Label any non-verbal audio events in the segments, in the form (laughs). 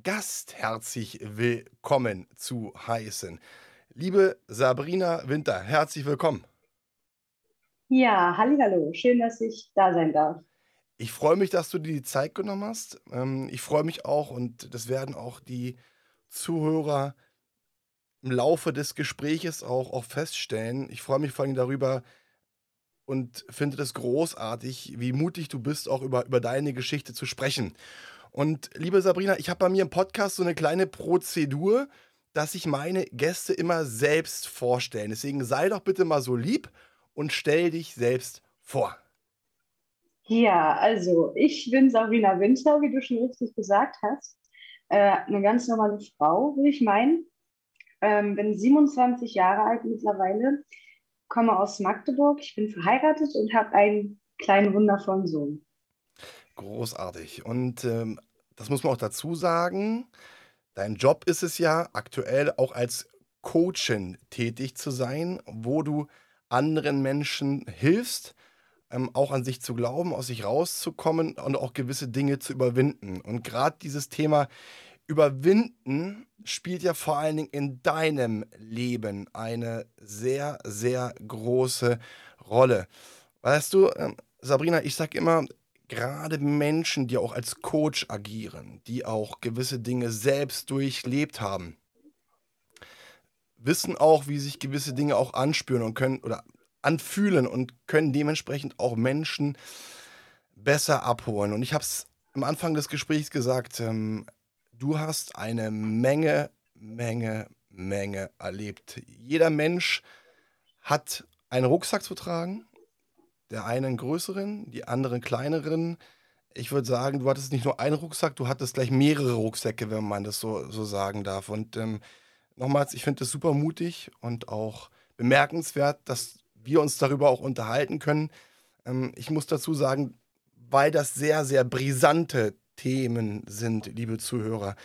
Gast herzlich willkommen zu heißen. Liebe Sabrina Winter, herzlich willkommen. Ja, hallo, schön, dass ich da sein darf. Ich freue mich, dass du dir die Zeit genommen hast. Ähm, ich freue mich auch und das werden auch die Zuhörer im Laufe des Gespräches auch, auch feststellen. Ich freue mich vor allem darüber und finde das großartig, wie mutig du bist, auch über, über deine Geschichte zu sprechen. Und liebe Sabrina, ich habe bei mir im Podcast so eine kleine Prozedur, dass ich meine Gäste immer selbst vorstellen. Deswegen sei doch bitte mal so lieb und stell dich selbst vor. Ja, also ich bin Sabrina Winter, wie du schon richtig gesagt hast. Äh, eine ganz normale Frau, würde ich meinen. Ähm, bin 27 Jahre alt mittlerweile, komme aus Magdeburg. Ich bin verheiratet und habe einen kleinen, wundervollen Sohn. Großartig. Und ähm, das muss man auch dazu sagen, dein Job ist es ja aktuell auch als Coachin tätig zu sein, wo du anderen Menschen hilfst, ähm, auch an sich zu glauben, aus sich rauszukommen und auch gewisse Dinge zu überwinden. Und gerade dieses Thema Überwinden spielt ja vor allen Dingen in deinem Leben eine sehr, sehr große Rolle. Weißt du, ähm, Sabrina, ich sage immer, gerade Menschen, die auch als Coach agieren, die auch gewisse Dinge selbst durchlebt haben, wissen auch, wie sich gewisse Dinge auch anspüren und können oder anfühlen und können dementsprechend auch Menschen besser abholen. Und ich habe es am Anfang des Gesprächs gesagt, ähm, du hast eine Menge, Menge, Menge erlebt. Jeder Mensch hat einen Rucksack zu tragen, der einen größeren, die anderen kleineren. Ich würde sagen, du hattest nicht nur einen Rucksack, du hattest gleich mehrere Rucksäcke, wenn man das so, so sagen darf. Und ähm, nochmals, ich finde das super mutig und auch bemerkenswert, dass wir uns darüber auch unterhalten können. Ähm, ich muss dazu sagen, weil das sehr, sehr brisante Themen sind, liebe Zuhörer,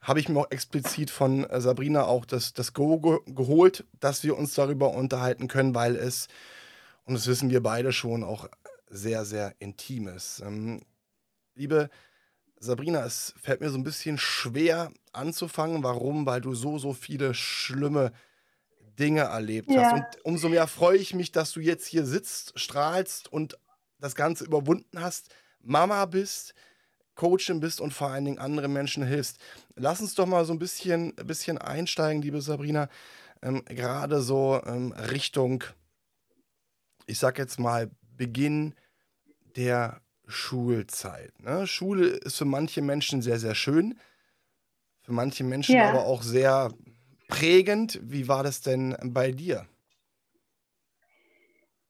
habe ich mir auch explizit von äh, Sabrina auch das, das Go ge geholt, dass wir uns darüber unterhalten können, weil es, und das wissen wir beide schon, auch sehr, sehr intim ist. Ähm, liebe Sabrina, es fällt mir so ein bisschen schwer anzufangen. Warum? Weil du so, so viele schlimme Dinge erlebt ja. hast. Und umso mehr freue ich mich, dass du jetzt hier sitzt, strahlst und das Ganze überwunden hast, Mama bist, Coachin bist und vor allen Dingen anderen Menschen hilfst. Lass uns doch mal so ein bisschen, bisschen einsteigen, liebe Sabrina. Ähm, Gerade so ähm, Richtung, ich sag jetzt mal, Beginn der Schulzeit. Ne? Schule ist für manche Menschen sehr, sehr schön, für manche Menschen ja. aber auch sehr prägend. Wie war das denn bei dir?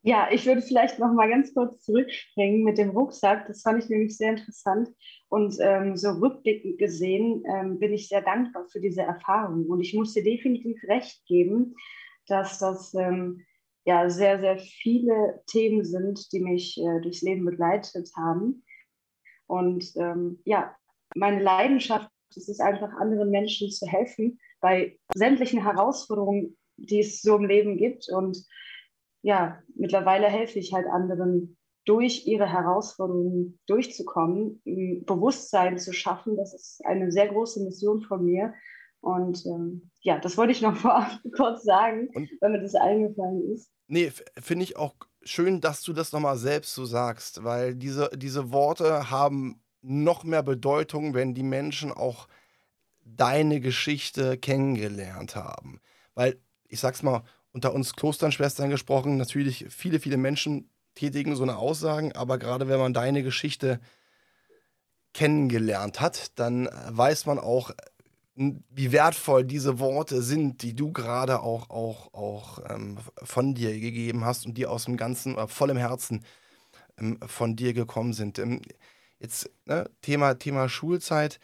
Ja, ich würde vielleicht noch mal ganz kurz zurückspringen mit dem Rucksack. Das fand ich nämlich sehr interessant. Und ähm, so rückblickend gesehen ähm, bin ich sehr dankbar für diese Erfahrung. Und ich muss dir definitiv recht geben, dass das ähm, ja sehr, sehr viele Themen sind, die mich äh, durchs Leben begleitet haben. Und ähm, ja, meine Leidenschaft ist es einfach, anderen Menschen zu helfen bei sämtlichen Herausforderungen, die es so im Leben gibt. Und ja, mittlerweile helfe ich halt anderen durch ihre Herausforderungen durchzukommen, Bewusstsein zu schaffen. Das ist eine sehr große Mission von mir. Und ähm, ja, das wollte ich noch (laughs) vorab kurz sagen, Und, wenn mir das eingefallen ist. Nee, finde ich auch schön, dass du das nochmal selbst so sagst, weil diese, diese Worte haben noch mehr Bedeutung, wenn die Menschen auch deine Geschichte kennengelernt haben. Weil, ich sag's mal, unter uns Klosternschwestern gesprochen, natürlich viele, viele Menschen tätigen so eine Aussagen, aber gerade wenn man deine Geschichte kennengelernt hat, dann weiß man auch, wie wertvoll diese Worte sind, die du gerade auch, auch, auch ähm, von dir gegeben hast und die aus dem ganzen, äh, vollem Herzen ähm, von dir gekommen sind. Ähm, jetzt ne, Thema, Thema Schulzeit.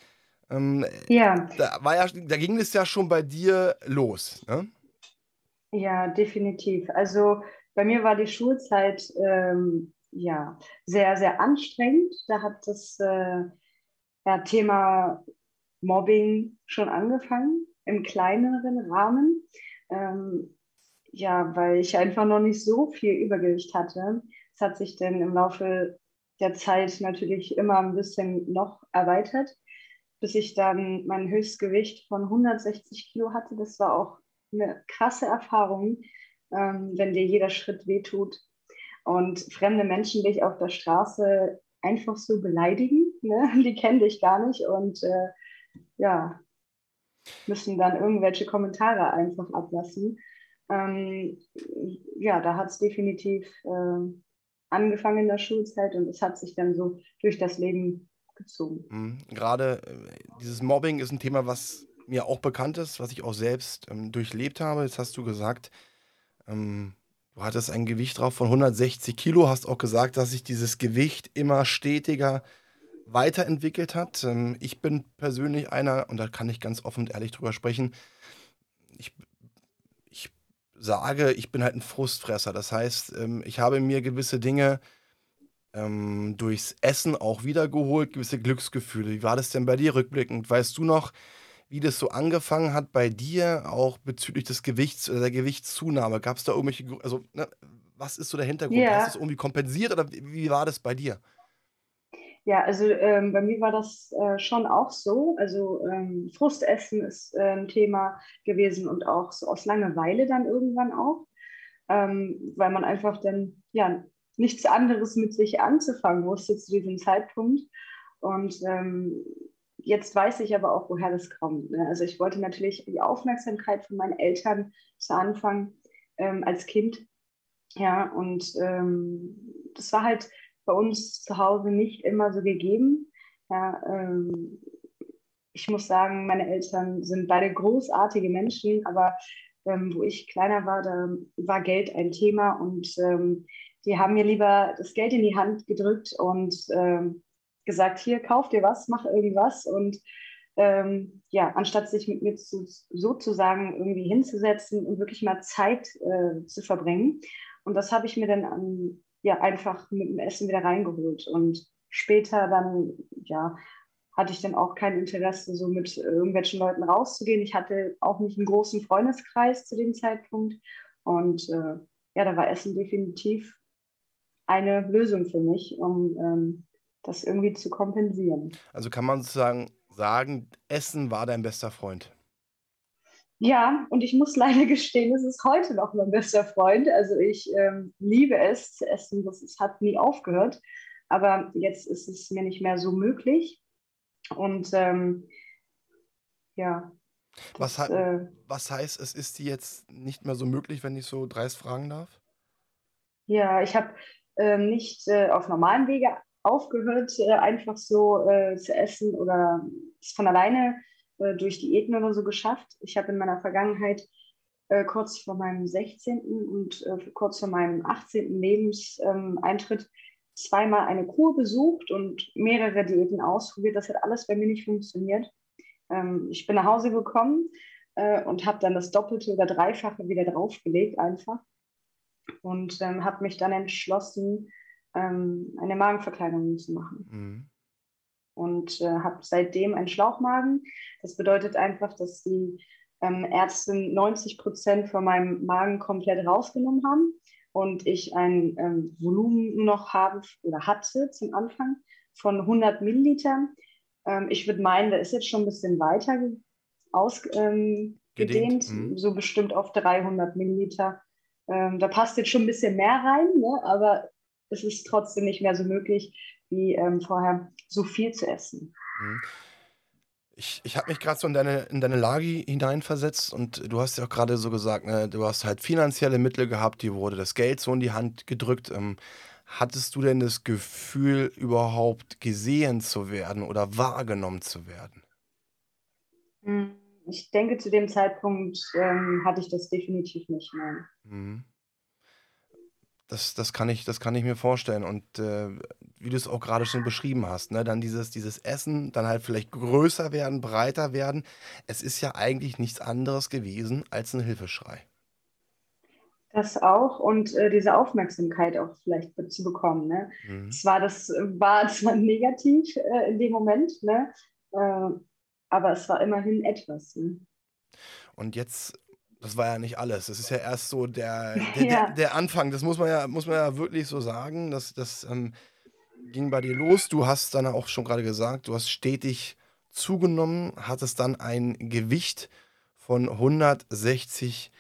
Ähm, ja. Da, war ja. Da ging es ja schon bei dir los. Ne? Ja, definitiv. Also bei mir war die Schulzeit ähm, ja sehr, sehr anstrengend. Da hat das äh, ja, Thema Mobbing schon angefangen, im kleineren Rahmen. Ähm, ja, weil ich einfach noch nicht so viel Übergewicht hatte. Es hat sich dann im Laufe der Zeit natürlich immer ein bisschen noch erweitert, bis ich dann mein Höchstgewicht von 160 Kilo hatte. Das war auch eine krasse Erfahrung, ähm, wenn dir jeder Schritt wehtut und fremde Menschen dich auf der Straße einfach so beleidigen. Ne? (laughs) Die kennen dich gar nicht und äh, ja, müssen dann irgendwelche Kommentare einfach ablassen. Ähm, ja, da hat es definitiv äh, angefangen in der Schulzeit und es hat sich dann so durch das Leben gezogen. Mhm. Gerade äh, dieses Mobbing ist ein Thema, was mir auch bekannt ist, was ich auch selbst ähm, durchlebt habe. Jetzt hast du gesagt, ähm, du hattest ein Gewicht drauf von 160 Kilo, hast auch gesagt, dass sich dieses Gewicht immer stetiger weiterentwickelt hat. Ähm, ich bin persönlich einer, und da kann ich ganz offen und ehrlich drüber sprechen, ich, ich sage, ich bin halt ein Frustfresser. Das heißt, ähm, ich habe mir gewisse Dinge ähm, durchs Essen auch wiedergeholt, gewisse Glücksgefühle. Wie war das denn bei dir rückblickend? Weißt du noch, wie das so angefangen hat bei dir, auch bezüglich des Gewichts oder der Gewichtszunahme? Gab es da irgendwelche, also ne, was ist so der Hintergrund? Yeah. Hast du es irgendwie kompensiert oder wie, wie war das bei dir? Ja, also ähm, bei mir war das äh, schon auch so. Also ähm, Frustessen ist äh, ein Thema gewesen und auch so aus Langeweile dann irgendwann auch, ähm, weil man einfach dann ja nichts anderes mit sich anzufangen wusste zu diesem Zeitpunkt. Und ähm, jetzt weiß ich aber auch, woher das kommt. Ne? Also ich wollte natürlich die Aufmerksamkeit von meinen Eltern zu Anfang ähm, als Kind. Ja, und ähm, das war halt bei uns zu Hause nicht immer so gegeben. Ja, ähm, ich muss sagen, meine Eltern sind beide großartige Menschen, aber ähm, wo ich kleiner war, da war Geld ein Thema und ähm, die haben mir lieber das Geld in die Hand gedrückt und ähm, gesagt, hier, kauf dir was, mach irgendwas und ähm, ja, anstatt sich mit mir zu, sozusagen irgendwie hinzusetzen und wirklich mal Zeit äh, zu verbringen. Und das habe ich mir dann an, ja, einfach mit dem Essen wieder reingeholt. Und später dann, ja, hatte ich dann auch kein Interesse, so mit irgendwelchen Leuten rauszugehen. Ich hatte auch nicht einen großen Freundeskreis zu dem Zeitpunkt. Und äh, ja, da war Essen definitiv eine Lösung für mich, um ähm, das irgendwie zu kompensieren. Also kann man sozusagen sagen, Essen war dein bester Freund. Ja, und ich muss leider (laughs) gestehen, es ist heute noch mein bester Freund. Also ich ähm, liebe es zu essen, das es hat nie aufgehört. Aber jetzt ist es mir nicht mehr so möglich. Und ähm, ja. Das, was, äh, was heißt, es ist dir jetzt nicht mehr so möglich, wenn ich so dreist fragen darf? Ja, ich habe äh, nicht äh, auf normalen Wege aufgehört, äh, einfach so äh, zu essen oder es von alleine äh, durch Diäten oder so geschafft. Ich habe in meiner Vergangenheit äh, kurz vor meinem 16. und äh, kurz vor meinem 18. Lebenseintritt zweimal eine Kur besucht und mehrere Diäten ausprobiert. Das hat alles bei mir nicht funktioniert. Ähm, ich bin nach Hause gekommen äh, und habe dann das Doppelte oder Dreifache wieder draufgelegt einfach und ähm, habe mich dann entschlossen, ähm, eine Magenverkleinerung zu machen. Mhm und äh, habe seitdem einen Schlauchmagen. Das bedeutet einfach, dass die ähm, Ärzte 90 Prozent von meinem Magen komplett rausgenommen haben und ich ein ähm, Volumen noch habe oder hatte zum Anfang von 100 Millilitern. Ähm, ich würde meinen, da ist jetzt schon ein bisschen weiter ausgedehnt, ähm, mhm. so bestimmt auf 300 Milliliter. Ähm, da passt jetzt schon ein bisschen mehr rein, ne? aber es ist trotzdem nicht mehr so möglich, wie ähm, vorher so viel zu essen. Mhm. Ich, ich habe mich gerade so in deine, in deine Lage hineinversetzt und du hast ja auch gerade so gesagt, ne, du hast halt finanzielle Mittel gehabt, dir wurde das Geld so in die Hand gedrückt. Ähm, hattest du denn das Gefühl, überhaupt gesehen zu werden oder wahrgenommen zu werden? Hm, ich denke, zu dem Zeitpunkt ähm, hatte ich das definitiv nicht mehr. Mhm. Das, das, kann ich, das kann ich mir vorstellen. Und äh, wie du es auch gerade schon beschrieben hast, ne? dann dieses, dieses Essen, dann halt vielleicht größer werden, breiter werden. Es ist ja eigentlich nichts anderes gewesen als ein Hilfeschrei. Das auch und äh, diese Aufmerksamkeit auch vielleicht zu bekommen. Ne? Mhm. Zwar das war (laughs) zwar negativ äh, in dem Moment, ne? Äh, aber es war immerhin etwas. Ne? Und jetzt, das war ja nicht alles. Das ist ja erst so der, (laughs) der, ja. der, der Anfang. Das muss man ja, muss man ja wirklich so sagen. Das, das ähm, ging bei dir los. Du hast dann auch schon gerade gesagt, du hast stetig zugenommen, hattest dann ein Gewicht von 160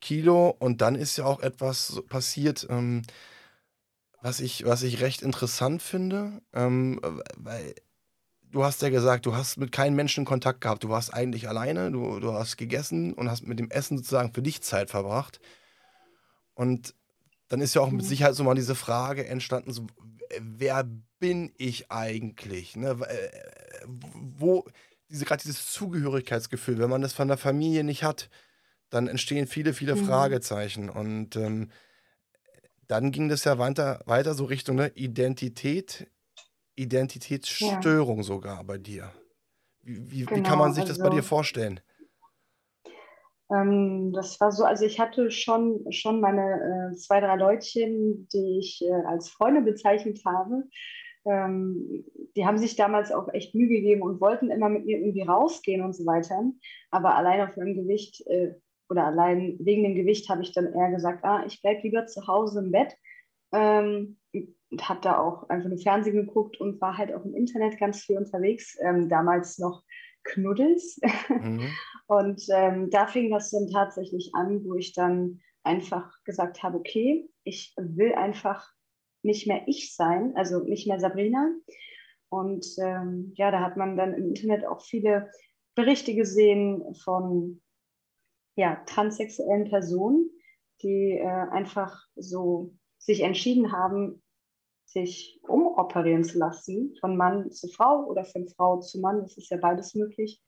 Kilo und dann ist ja auch etwas passiert, ähm, was, ich, was ich recht interessant finde, ähm, weil du hast ja gesagt, du hast mit keinem Menschen Kontakt gehabt. Du warst eigentlich alleine, du, du hast gegessen und hast mit dem Essen sozusagen für dich Zeit verbracht. Und dann ist ja auch mit mhm. Sicherheit so mal diese Frage entstanden, so, wer bin ich eigentlich? Ne? Äh, wo, diese, gerade dieses Zugehörigkeitsgefühl, wenn man das von der Familie nicht hat, dann entstehen viele, viele mhm. Fragezeichen. Und ähm, dann ging das ja weiter, weiter so Richtung ne? Identität, Identitätsstörung ja. sogar bei dir. Wie, wie, genau, wie, kann man sich also, das bei dir also vorstellen? Ähm, das war so, also ich hatte schon, schon meine äh, zwei, drei Leutchen, die ich äh, als Freunde bezeichnet habe. Ähm, die haben sich damals auch echt Mühe gegeben und wollten immer mit mir irgendwie rausgehen und so weiter. Aber allein auf meinem Gewicht äh, oder allein wegen dem Gewicht habe ich dann eher gesagt, ah, ich bleibe lieber zu Hause im Bett. Ähm, und habe da auch einfach nur Fernsehen geguckt und war halt auch im Internet ganz viel unterwegs. Ähm, damals noch Knuddels. Mhm. (laughs) Und ähm, da fing das dann tatsächlich an, wo ich dann einfach gesagt habe, okay, ich will einfach nicht mehr ich sein, also nicht mehr Sabrina. Und ähm, ja, da hat man dann im Internet auch viele Berichte gesehen von ja, transsexuellen Personen, die äh, einfach so sich entschieden haben, sich umoperieren zu lassen, von Mann zu Frau oder von Frau zu Mann. Das ist ja beides möglich.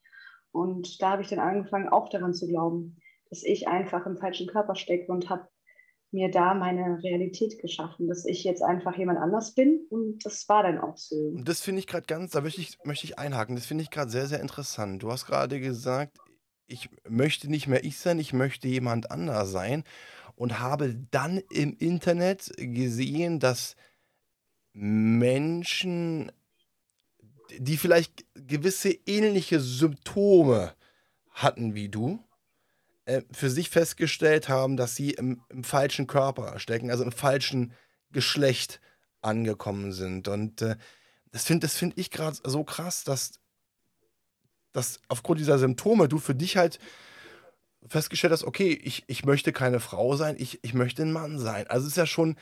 Und da habe ich dann angefangen, auch daran zu glauben, dass ich einfach im falschen Körper stecke und habe mir da meine Realität geschaffen, dass ich jetzt einfach jemand anders bin und das war dann auch so. Und das finde ich gerade ganz, da möchte ich, möchte ich einhaken, das finde ich gerade sehr, sehr interessant. Du hast gerade gesagt, ich möchte nicht mehr ich sein, ich möchte jemand anders sein und habe dann im Internet gesehen, dass Menschen, die vielleicht gewisse ähnliche Symptome hatten wie du, äh, für sich festgestellt haben, dass sie im, im falschen Körper stecken, also im falschen Geschlecht angekommen sind. Und äh, das finde das find ich gerade so krass, dass, dass aufgrund dieser Symptome du für dich halt festgestellt hast, okay, ich, ich möchte keine Frau sein, ich, ich möchte ein Mann sein. Also es ist ja schon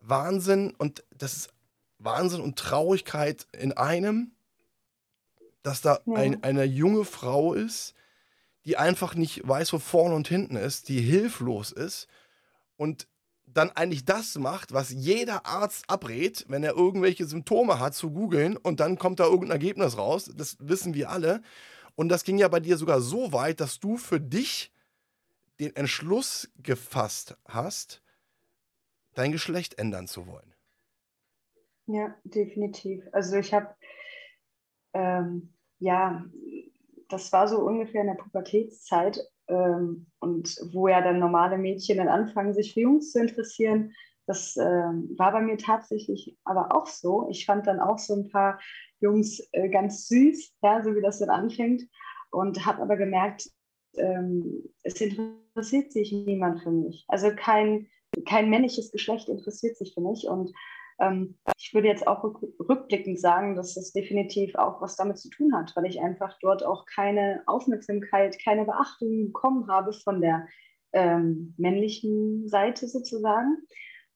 Wahnsinn und das ist Wahnsinn und Traurigkeit in einem, dass da ja. ein, eine junge Frau ist, die einfach nicht weiß, wo vorne und hinten ist, die hilflos ist und dann eigentlich das macht, was jeder Arzt abrät, wenn er irgendwelche Symptome hat, zu googeln und dann kommt da irgendein Ergebnis raus. Das wissen wir alle. Und das ging ja bei dir sogar so weit, dass du für dich den Entschluss gefasst hast, dein Geschlecht ändern zu wollen. Ja, definitiv. Also ich habe, ähm, ja, das war so ungefähr in der Pubertätszeit ähm, und wo ja dann normale Mädchen dann anfangen, sich für Jungs zu interessieren. Das ähm, war bei mir tatsächlich aber auch so. Ich fand dann auch so ein paar Jungs äh, ganz süß, ja, so wie das dann anfängt und habe aber gemerkt, ähm, es interessiert sich niemand für mich. Also kein, kein männliches Geschlecht interessiert sich für mich und ähm, ich würde jetzt auch rückblickend sagen, dass das definitiv auch was damit zu tun hat, weil ich einfach dort auch keine Aufmerksamkeit, keine Beachtung bekommen habe von der ähm, männlichen Seite sozusagen,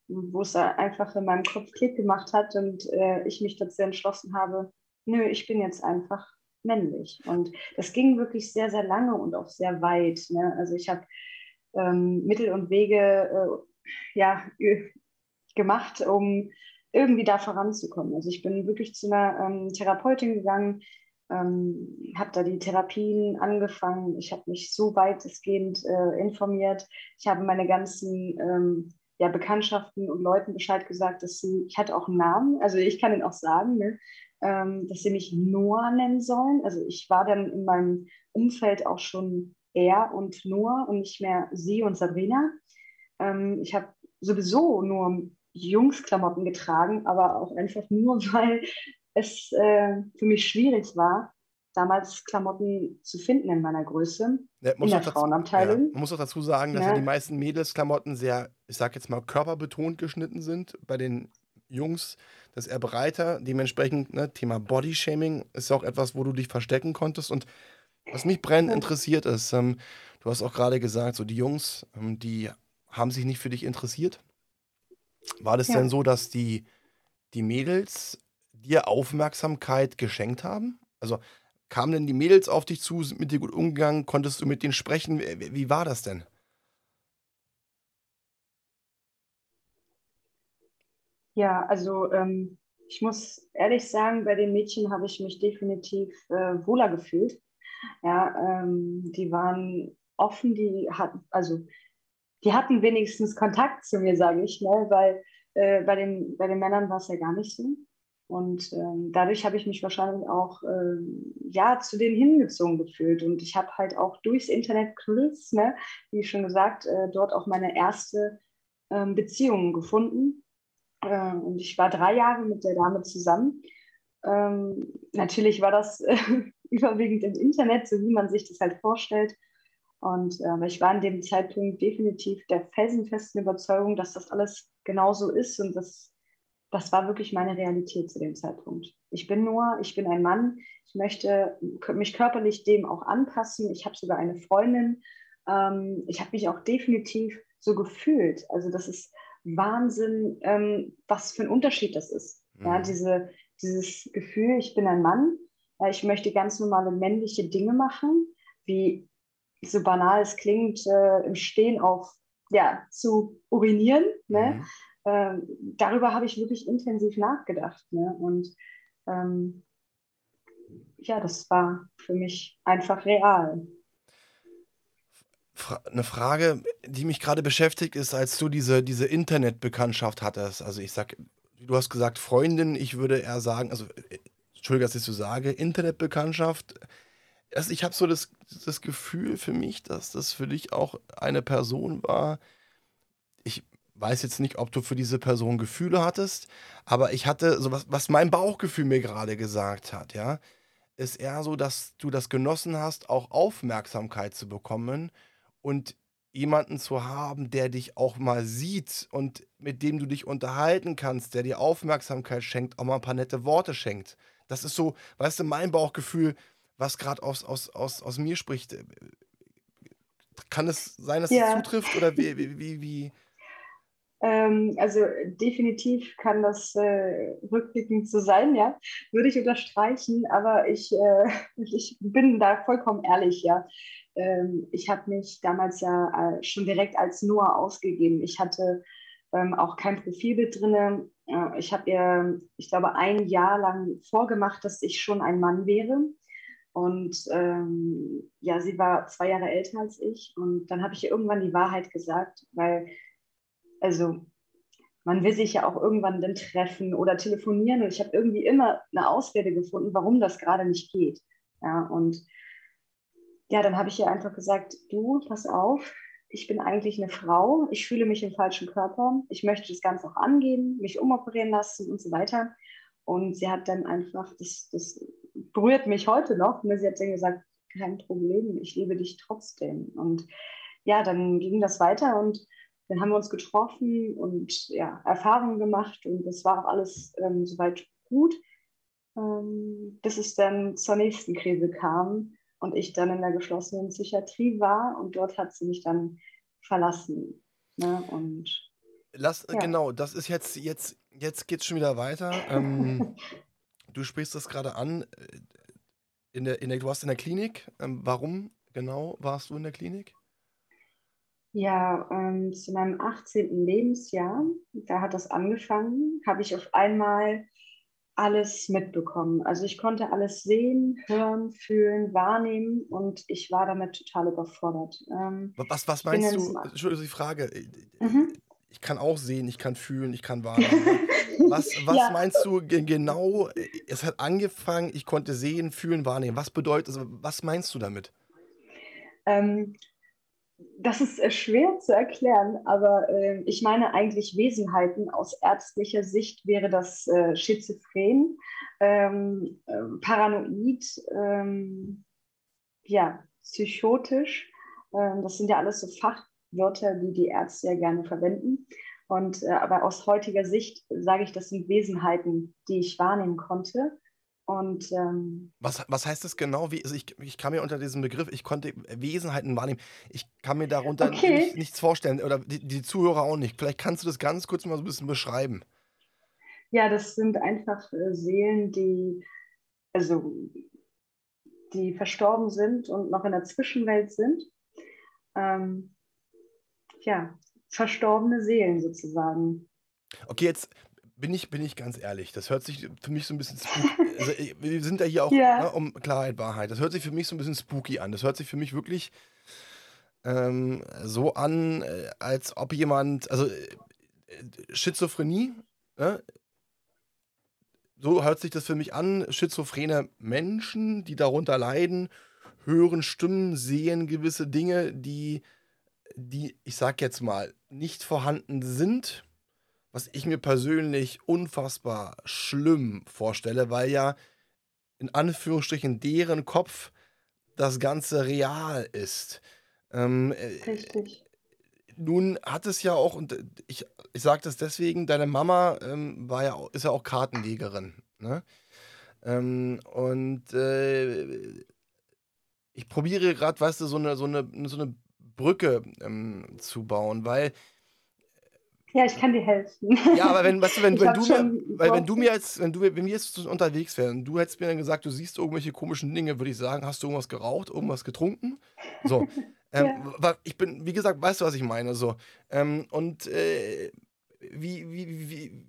wo es einfach in meinem Kopf Klick gemacht hat und äh, ich mich dazu entschlossen habe, nö, ich bin jetzt einfach männlich. Und das ging wirklich sehr, sehr lange und auch sehr weit. Ne? Also ich habe ähm, Mittel und Wege äh, ja, gemacht, um irgendwie da voranzukommen. Also ich bin wirklich zu einer ähm, Therapeutin gegangen, ähm, habe da die Therapien angefangen. Ich habe mich so weitestgehend äh, informiert. Ich habe meine ganzen ähm, ja, Bekanntschaften und Leuten Bescheid gesagt, dass sie, ich hatte auch einen Namen, also ich kann ihn auch sagen, ne, ähm, dass sie mich Noah nennen sollen. Also ich war dann in meinem Umfeld auch schon er und Noah und nicht mehr sie und Sabrina. Ähm, ich habe sowieso nur Jungsklamotten getragen, aber auch einfach nur, (laughs) weil es äh, für mich schwierig war, damals Klamotten zu finden in meiner Größe. Ja, in der dazu, Frauenabteilung. Ja, man muss auch dazu sagen, dass ja. die meisten Mädelsklamotten sehr, ich sag jetzt mal, körperbetont geschnitten sind. Bei den Jungs das eher breiter. Dementsprechend, ne, Thema Bodyshaming ist ja auch etwas, wo du dich verstecken konntest. Und was mich brennend interessiert ist, ähm, du hast auch gerade gesagt, so die Jungs, ähm, die haben sich nicht für dich interessiert. War das denn so, dass die, die Mädels dir Aufmerksamkeit geschenkt haben? Also Kamen denn die Mädels auf dich zu, sind mit dir gut umgegangen? Konntest du mit denen sprechen? Wie, wie war das denn? Ja, also ähm, ich muss ehrlich sagen, bei den Mädchen habe ich mich definitiv äh, wohler gefühlt. Ja, ähm, die waren offen, die hatten, also die hatten wenigstens Kontakt zu mir, sage ich mal, weil äh, bei, den, bei den Männern war es ja gar nicht so. Und ähm, dadurch habe ich mich wahrscheinlich auch ähm, ja, zu denen hingezogen gefühlt. Und ich habe halt auch durchs Internet Chris, ne, wie schon gesagt, äh, dort auch meine erste ähm, Beziehung gefunden. Äh, und ich war drei Jahre mit der Dame zusammen. Ähm, natürlich war das äh, (laughs) überwiegend im Internet, so wie man sich das halt vorstellt. Und äh, ich war in dem Zeitpunkt definitiv der felsenfesten Überzeugung, dass das alles genauso ist und dass das war wirklich meine Realität zu dem Zeitpunkt. Ich bin nur, ich bin ein Mann, ich möchte mich körperlich dem auch anpassen. Ich habe sogar eine Freundin. Ähm, ich habe mich auch definitiv so gefühlt. Also das ist Wahnsinn, ähm, was für ein Unterschied das ist. Mhm. Ja, diese, dieses Gefühl, ich bin ein Mann, äh, ich möchte ganz normale männliche Dinge machen, wie so banal es klingt, äh, im Stehen auf ja, zu urinieren. Ne? Mhm äh, darüber habe ich wirklich intensiv nachgedacht. Ne? Und ähm, ja, das war für mich einfach real. Eine Frage, die mich gerade beschäftigt, ist, als du diese, diese Internetbekanntschaft hattest. Also ich sag, du hast gesagt Freundin, ich würde eher sagen, also Entschuldige, dass ich so sage, Internetbekanntschaft. Also ich habe so das, das Gefühl für mich, dass das für dich auch eine Person war, ich weiß jetzt nicht, ob du für diese Person Gefühle hattest, aber ich hatte so was, was mein Bauchgefühl mir gerade gesagt hat, ja, ist eher so, dass du das genossen hast, auch Aufmerksamkeit zu bekommen und jemanden zu haben, der dich auch mal sieht und mit dem du dich unterhalten kannst, der dir Aufmerksamkeit schenkt, auch mal ein paar nette Worte schenkt. Das ist so, weißt du, mein Bauchgefühl, was gerade aus, aus, aus, aus mir spricht. Kann es sein, dass ja. es zutrifft oder wie, wie, wie, ähm, also definitiv kann das äh, rückblickend so sein, ja, würde ich unterstreichen, aber ich, äh, (laughs) ich bin da vollkommen ehrlich, ja. Ähm, ich habe mich damals ja äh, schon direkt als Noah ausgegeben. Ich hatte ähm, auch kein Profilbild drin. Äh, ich habe ihr, ich glaube, ein Jahr lang vorgemacht, dass ich schon ein Mann wäre. Und ähm, ja, sie war zwei Jahre älter als ich. Und dann habe ich ihr irgendwann die Wahrheit gesagt, weil also man will sich ja auch irgendwann dann treffen oder telefonieren und ich habe irgendwie immer eine Ausrede gefunden, warum das gerade nicht geht. Ja, und ja, dann habe ich ihr einfach gesagt, du, pass auf, ich bin eigentlich eine Frau, ich fühle mich im falschen Körper, ich möchte das Ganze auch angehen, mich umoperieren lassen und so weiter. Und sie hat dann einfach, das, das berührt mich heute noch, ne? sie hat dann gesagt, kein Problem, ich liebe dich trotzdem. Und ja, dann ging das weiter und dann haben wir uns getroffen und ja, Erfahrungen gemacht und das war auch alles ähm, soweit gut, ähm, bis es dann zur nächsten Krise kam und ich dann in der geschlossenen Psychiatrie war und dort hat sie mich dann verlassen. Ne? Und Lass, ja. genau, das ist jetzt, jetzt, jetzt geht es schon wieder weiter. Ähm, (laughs) du sprichst das gerade an. Äh, in der, in der, du warst in der Klinik. Ähm, warum genau warst du in der Klinik? Ja, ähm, zu meinem 18. Lebensjahr, da hat das angefangen, habe ich auf einmal alles mitbekommen. Also ich konnte alles sehen, hören, fühlen, wahrnehmen und ich war damit total überfordert. Ähm, was, was meinst du? Entschuldigung, die Frage. Mhm. Ich kann auch sehen, ich kann fühlen, ich kann wahrnehmen. (laughs) was was ja. meinst du genau? Es hat angefangen, ich konnte sehen, fühlen, wahrnehmen. Was bedeutet, also was meinst du damit? Ähm, das ist äh, schwer zu erklären, aber äh, ich meine eigentlich Wesenheiten. Aus ärztlicher Sicht wäre das äh, schizophren, ähm, äh, paranoid, ähm, ja, psychotisch. Ähm, das sind ja alles so Fachwörter, die die Ärzte ja gerne verwenden. Und äh, aber aus heutiger Sicht sage ich, das sind Wesenheiten, die ich wahrnehmen konnte. Und ähm, was, was heißt das genau? Wie, also ich, ich kann mir unter diesem Begriff, ich konnte Wesenheiten wahrnehmen, ich kann mir darunter okay. nicht, nichts vorstellen oder die, die, Zuhörer auch nicht. Vielleicht kannst du das ganz kurz mal so ein bisschen beschreiben. Ja, das sind einfach äh, Seelen, die, also, die verstorben sind und noch in der Zwischenwelt sind. Ähm, ja, verstorbene Seelen sozusagen. Okay, jetzt bin ich, bin ich ganz ehrlich, das hört sich für mich so ein bisschen spooky (laughs) also wir sind ja hier auch ja. ne, um Klarheit, Wahrheit. Das hört sich für mich so ein bisschen spooky an. Das hört sich für mich wirklich ähm, so an, äh, als ob jemand, also äh, Schizophrenie, ne? so hört sich das für mich an. Schizophrene Menschen, die darunter leiden, hören Stimmen, sehen gewisse Dinge, die, die, ich sag jetzt mal, nicht vorhanden sind was ich mir persönlich unfassbar schlimm vorstelle, weil ja in Anführungsstrichen deren Kopf das Ganze real ist. Ähm, äh, Richtig. Nun hat es ja auch, und ich, ich sage das deswegen, deine Mama ähm, war ja, ist ja auch Kartenlegerin. Ne? Ähm, und äh, ich probiere gerade, weißt du, so eine, so eine, so eine Brücke ähm, zu bauen, weil ja, ich kann dir helfen. Ja, aber wenn, weißt du, wenn, (laughs) wenn du mir, weil wenn du mir jetzt, wenn du, wenn wir jetzt unterwegs wären, du hättest mir dann gesagt, du siehst irgendwelche komischen Dinge, würde ich sagen, hast du irgendwas geraucht, irgendwas getrunken? So. (laughs) ähm, ja. Ich bin, wie gesagt, weißt du, was ich meine? So. Ähm, und äh, wie, wie, wie,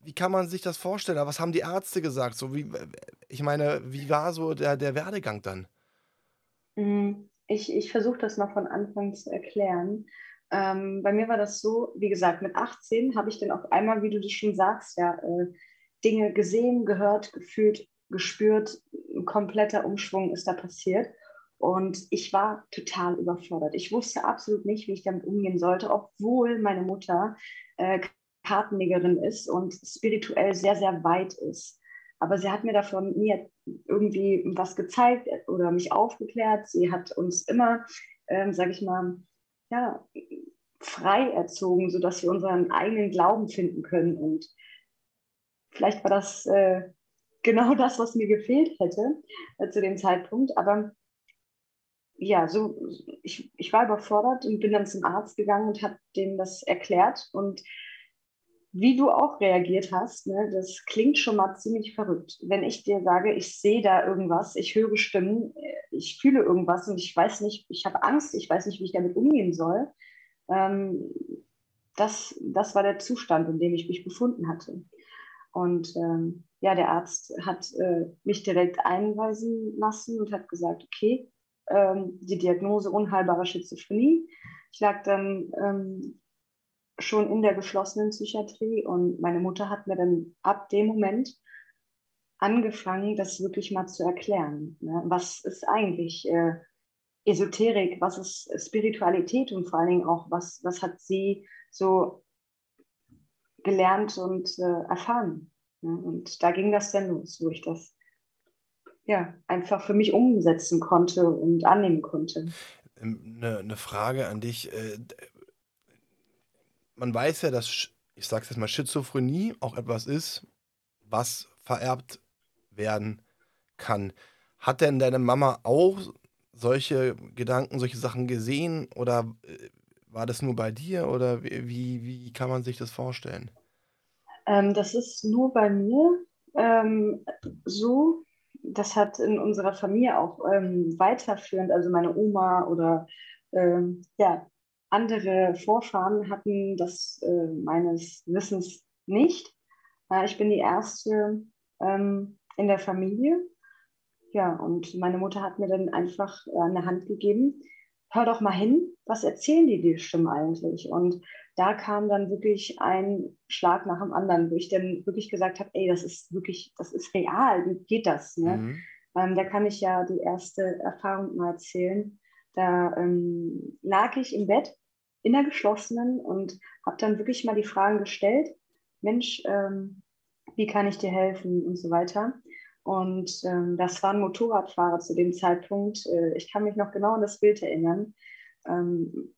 wie kann man sich das vorstellen? Was haben die Ärzte gesagt? So, wie, ich meine, wie war so der, der Werdegang dann? Mhm. Ich, ich versuche das noch von Anfang zu erklären. Ähm, bei mir war das so, wie gesagt, mit 18 habe ich dann auf einmal, wie du das schon sagst, ja, äh, Dinge gesehen, gehört, gefühlt, gespürt. Ein kompletter Umschwung ist da passiert. Und ich war total überfordert. Ich wusste absolut nicht, wie ich damit umgehen sollte, obwohl meine Mutter äh, Kartenlegerin ist und spirituell sehr, sehr weit ist. Aber sie hat mir davon nie irgendwie was gezeigt oder mich aufgeklärt. Sie hat uns immer, ähm, sage ich mal, ja, frei erzogen, sodass wir unseren eigenen Glauben finden können. Und vielleicht war das äh, genau das, was mir gefehlt hätte äh, zu dem Zeitpunkt. Aber ja, so, ich, ich war überfordert und bin dann zum Arzt gegangen und habe dem das erklärt. Und wie du auch reagiert hast, ne, das klingt schon mal ziemlich verrückt. Wenn ich dir sage, ich sehe da irgendwas, ich höre Stimmen, äh, ich fühle irgendwas und ich weiß nicht, ich habe Angst, ich weiß nicht, wie ich damit umgehen soll. Ähm, das, das war der Zustand, in dem ich mich befunden hatte. Und ähm, ja, der Arzt hat äh, mich direkt einweisen lassen und hat gesagt, okay, ähm, die Diagnose unheilbare Schizophrenie. Ich lag dann ähm, schon in der geschlossenen Psychiatrie und meine Mutter hat mir dann ab dem Moment angefangen, das wirklich mal zu erklären. Ne? Was ist eigentlich äh, Esoterik, was ist Spiritualität und vor allen Dingen auch, was, was hat sie so gelernt und äh, erfahren. Ne? Und da ging das dann los, wo ich das ja, einfach für mich umsetzen konnte und annehmen konnte. Eine, eine Frage an dich. Man weiß ja, dass, ich sage es jetzt mal, Schizophrenie auch etwas ist, was vererbt werden kann. Hat denn deine Mama auch solche Gedanken, solche Sachen gesehen oder äh, war das nur bei dir oder wie, wie kann man sich das vorstellen? Ähm, das ist nur bei mir ähm, so. Das hat in unserer Familie auch ähm, weiterführend, also meine Oma oder ähm, ja, andere Vorfahren hatten das äh, meines Wissens nicht. Äh, ich bin die erste ähm, in der Familie. Ja, und meine Mutter hat mir dann einfach äh, eine Hand gegeben, hör doch mal hin, was erzählen die die Stimmen eigentlich? Und da kam dann wirklich ein Schlag nach dem anderen, wo ich dann wirklich gesagt habe, ey, das ist wirklich, das ist real, wie geht das? Ne? Mhm. Ähm, da kann ich ja die erste Erfahrung mal erzählen. Da ähm, lag ich im Bett in der geschlossenen und habe dann wirklich mal die Fragen gestellt, Mensch, ähm, wie kann ich dir helfen und so weiter. Und ähm, das waren Motorradfahrer zu dem Zeitpunkt. Äh, ich kann mich noch genau an das Bild erinnern. Ähm,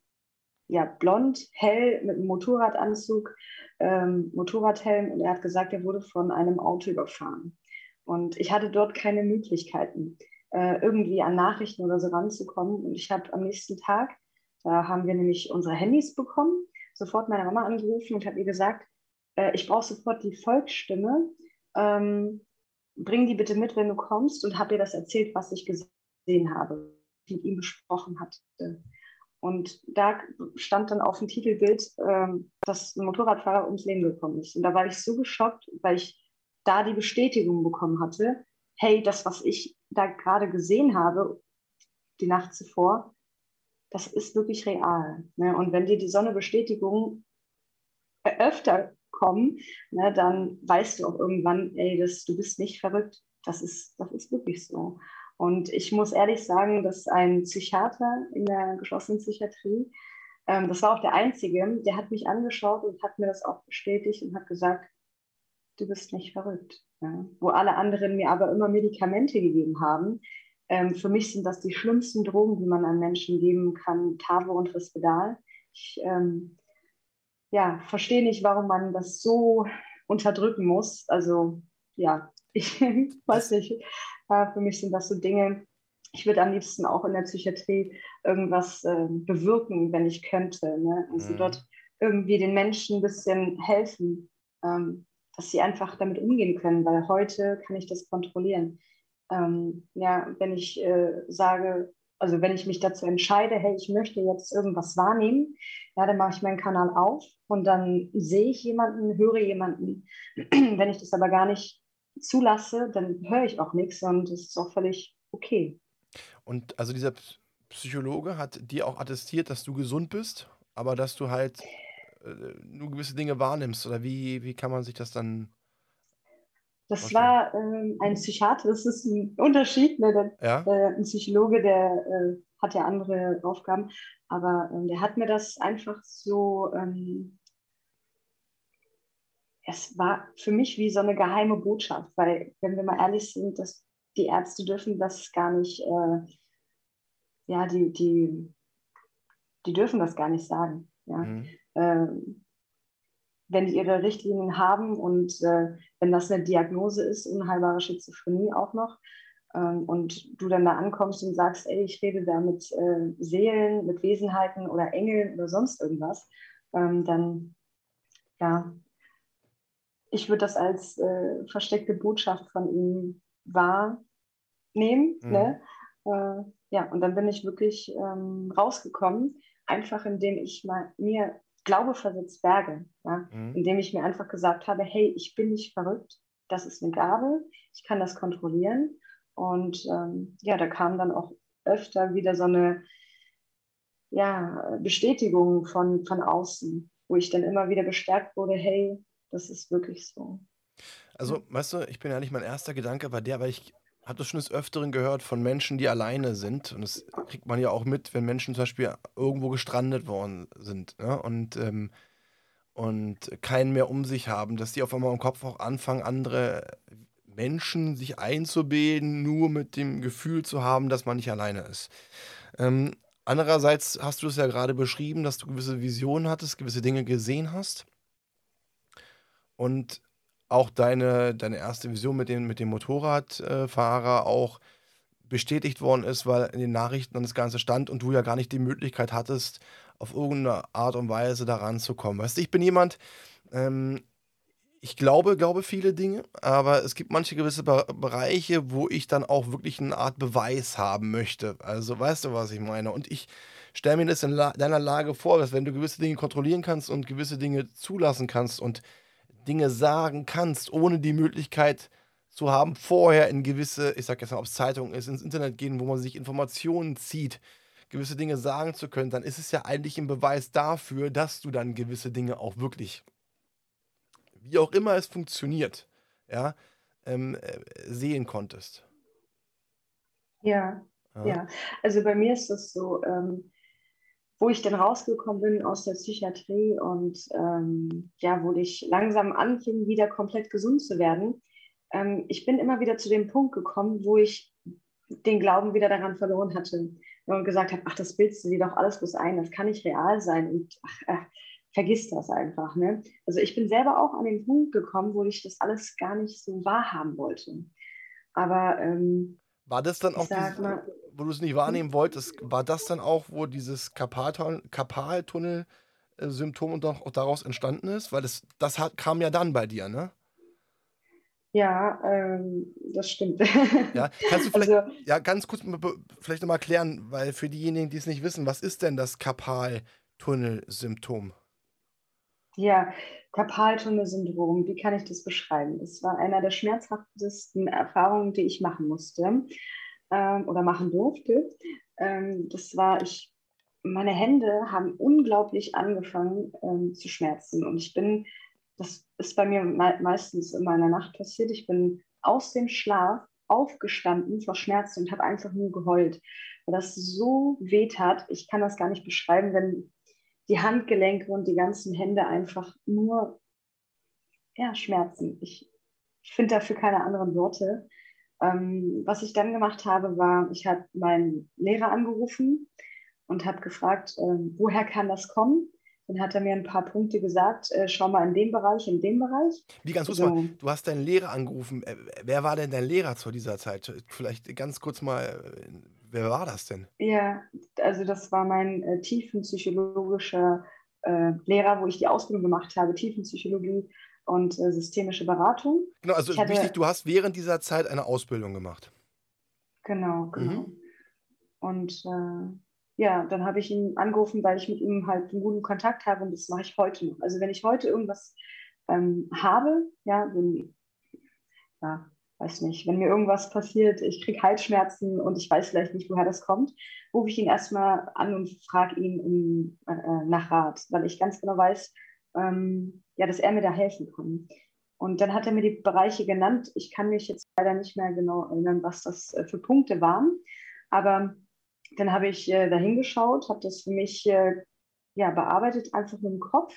ja, blond, hell, mit einem Motorradanzug, ähm, Motorradhelm. Und er hat gesagt, er wurde von einem Auto überfahren. Und ich hatte dort keine Möglichkeiten, äh, irgendwie an Nachrichten oder so ranzukommen. Und ich habe am nächsten Tag, da haben wir nämlich unsere Handys bekommen, sofort meine Mama angerufen und habe ihr gesagt, äh, ich brauche sofort die Volksstimme. Ähm, bring die bitte mit, wenn du kommst und habe ihr das erzählt, was ich gesehen habe, mit ihm besprochen hatte. Und da stand dann auf dem Titelbild, ähm, dass ein Motorradfahrer ums Leben gekommen ist. Und da war ich so geschockt, weil ich da die Bestätigung bekommen hatte, hey, das, was ich da gerade gesehen habe, die Nacht zuvor, das ist wirklich real. Ne? Und wenn dir die Sonne Bestätigung öfter kommen, ne, dann weißt du auch irgendwann, ey, das, du bist nicht verrückt. Das ist, das ist wirklich so. Und ich muss ehrlich sagen, dass ein Psychiater in der geschlossenen Psychiatrie, ähm, das war auch der einzige, der hat mich angeschaut und hat mir das auch bestätigt und hat gesagt, du bist nicht verrückt. Ja? Wo alle anderen mir aber immer Medikamente gegeben haben. Ähm, für mich sind das die schlimmsten Drogen, die man an Menschen geben kann, Tavo und Rispedal. Ich ähm, ja, verstehe nicht, warum man das so unterdrücken muss. Also ja, (laughs) ich weiß nicht. Äh, für mich sind das so Dinge, ich würde am liebsten auch in der Psychiatrie irgendwas äh, bewirken, wenn ich könnte. Ne? Also mhm. dort irgendwie den Menschen ein bisschen helfen, ähm, dass sie einfach damit umgehen können, weil heute kann ich das kontrollieren. Ähm, ja, wenn ich äh, sage, also wenn ich mich dazu entscheide, hey, ich möchte jetzt irgendwas wahrnehmen, ja, dann mache ich meinen Kanal auf und dann sehe ich jemanden, höre jemanden. (clears throat) wenn ich das aber gar nicht zulasse, dann höre ich auch nichts und das ist auch völlig okay. Und also dieser Psychologe hat dir auch attestiert, dass du gesund bist, aber dass du halt äh, nur gewisse Dinge wahrnimmst oder wie, wie kann man sich das dann das war ähm, ein Psychiater, das ist ein Unterschied. Ne? Der, ja? äh, ein Psychologe, der äh, hat ja andere Aufgaben, aber ähm, der hat mir das einfach so, ähm, es war für mich wie so eine geheime Botschaft, weil, wenn wir mal ehrlich sind, dass die Ärzte dürfen das gar nicht, äh, ja, die, die, die dürfen das gar nicht sagen. Ja? Mhm. Wenn die ihre Richtlinien haben und äh, wenn das eine Diagnose ist, unheilbare Schizophrenie auch noch, ähm, und du dann da ankommst und sagst, ey, ich rede da mit äh, Seelen, mit Wesenheiten oder Engeln oder sonst irgendwas, ähm, dann, ja, ich würde das als äh, versteckte Botschaft von ihm wahrnehmen. Mhm. Ne? Äh, ja, und dann bin ich wirklich ähm, rausgekommen, einfach indem ich mal mir Glaube versetzt Berge, ja? Mhm. indem ich mir einfach gesagt habe, hey, ich bin nicht verrückt, das ist eine Gabe, ich kann das kontrollieren. Und ähm, ja, da kam dann auch öfter wieder so eine ja, Bestätigung von, von außen, wo ich dann immer wieder bestärkt wurde, hey, das ist wirklich so. Also, weißt du, ich bin ja nicht mein erster Gedanke war der, weil ich habe das schon des Öfteren gehört von Menschen, die alleine sind. Und das kriegt man ja auch mit, wenn Menschen zum Beispiel irgendwo gestrandet worden sind ne? und, ähm, und keinen mehr um sich haben, dass die auf einmal im Kopf auch anfangen, andere Menschen sich einzubilden, nur mit dem Gefühl zu haben, dass man nicht alleine ist. Ähm, andererseits hast du es ja gerade beschrieben, dass du gewisse Visionen hattest, gewisse Dinge gesehen hast. Und auch deine, deine erste Vision mit dem, mit dem Motorradfahrer auch bestätigt worden ist, weil in den Nachrichten dann das Ganze stand und du ja gar nicht die Möglichkeit hattest, auf irgendeine Art und Weise daran zu kommen. Weißt du, ich bin jemand, ähm, ich glaube, glaube viele Dinge, aber es gibt manche gewisse Be Bereiche, wo ich dann auch wirklich eine Art Beweis haben möchte. Also, weißt du, was ich meine? Und ich stelle mir das in la deiner Lage vor, dass wenn du gewisse Dinge kontrollieren kannst und gewisse Dinge zulassen kannst und Dinge sagen kannst, ohne die Möglichkeit zu haben, vorher in gewisse, ich sag jetzt mal, ob es Zeitungen ist, ins Internet gehen, wo man sich Informationen zieht, gewisse Dinge sagen zu können, dann ist es ja eigentlich ein Beweis dafür, dass du dann gewisse Dinge auch wirklich, wie auch immer es funktioniert, ja, ähm, äh, sehen konntest. Ja, ja, ja. Also bei mir ist das so, ähm, wo ich dann rausgekommen bin aus der Psychiatrie und ähm, ja, wo ich langsam anfing, wieder komplett gesund zu werden, ähm, ich bin immer wieder zu dem Punkt gekommen, wo ich den Glauben wieder daran verloren hatte und gesagt habe, ach, das bildest du dir doch alles bloß ein, das kann nicht real sein und ach, ach, vergiss das einfach. Ne? Also ich bin selber auch an den Punkt gekommen, wo ich das alles gar nicht so wahrhaben wollte. Aber ähm, war das dann auch, dieses, mal, wo du es nicht wahrnehmen wolltest, war das dann auch, wo dieses Karpaltunnel-Symptom und auch daraus entstanden ist? Weil das, das hat, kam ja dann bei dir, ne? Ja, ähm, das stimmt. Ja, kannst du vielleicht also, ja, ganz kurz vielleicht nochmal klären, weil für diejenigen, die es nicht wissen, was ist denn das Karpaltunnel-Symptom? Ja, Karpaltunnel-Syndrom, wie kann ich das beschreiben? Es war einer der schmerzhaftesten Erfahrungen, die ich machen musste ähm, oder machen durfte. Ähm, das war, ich, meine Hände haben unglaublich angefangen ähm, zu schmerzen und ich bin, das ist bei mir me meistens in meiner Nacht passiert, ich bin aus dem Schlaf aufgestanden vor Schmerzen und habe einfach nur geheult, weil das so weh tat. Ich kann das gar nicht beschreiben, wenn die Handgelenke und die ganzen Hände einfach nur ja, schmerzen. Ich finde dafür keine anderen Worte. Ähm, was ich dann gemacht habe, war, ich habe meinen Lehrer angerufen und habe gefragt, äh, woher kann das kommen? Dann hat er mir ein paar Punkte gesagt, äh, schau mal in dem Bereich, in dem Bereich. Wie ganz kurz also, mal, du hast deinen Lehrer angerufen. Äh, wer war denn dein Lehrer zu dieser Zeit? Vielleicht ganz kurz mal, äh, wer war das denn? Ja, also das war mein äh, tiefenpsychologischer äh, Lehrer, wo ich die Ausbildung gemacht habe, Tiefenpsychologie und äh, systemische Beratung. Genau, also hatte, wichtig, du hast während dieser Zeit eine Ausbildung gemacht. Genau, genau. Mhm. Und ja, dann habe ich ihn angerufen, weil ich mit ihm halt einen guten Kontakt habe und das mache ich heute noch. Also wenn ich heute irgendwas ähm, habe, ja, wenn, ja, weiß nicht, wenn mir irgendwas passiert, ich kriege Halsschmerzen und ich weiß vielleicht nicht, woher das kommt, rufe ich ihn erstmal an und frage ihn um, äh, nach Rat, weil ich ganz genau weiß, ähm, ja, dass er mir da helfen kann. Und dann hat er mir die Bereiche genannt. Ich kann mich jetzt leider nicht mehr genau erinnern, was das äh, für Punkte waren, aber dann habe ich äh, da hingeschaut, habe das für mich äh, ja, bearbeitet, einfach mit dem Kopf.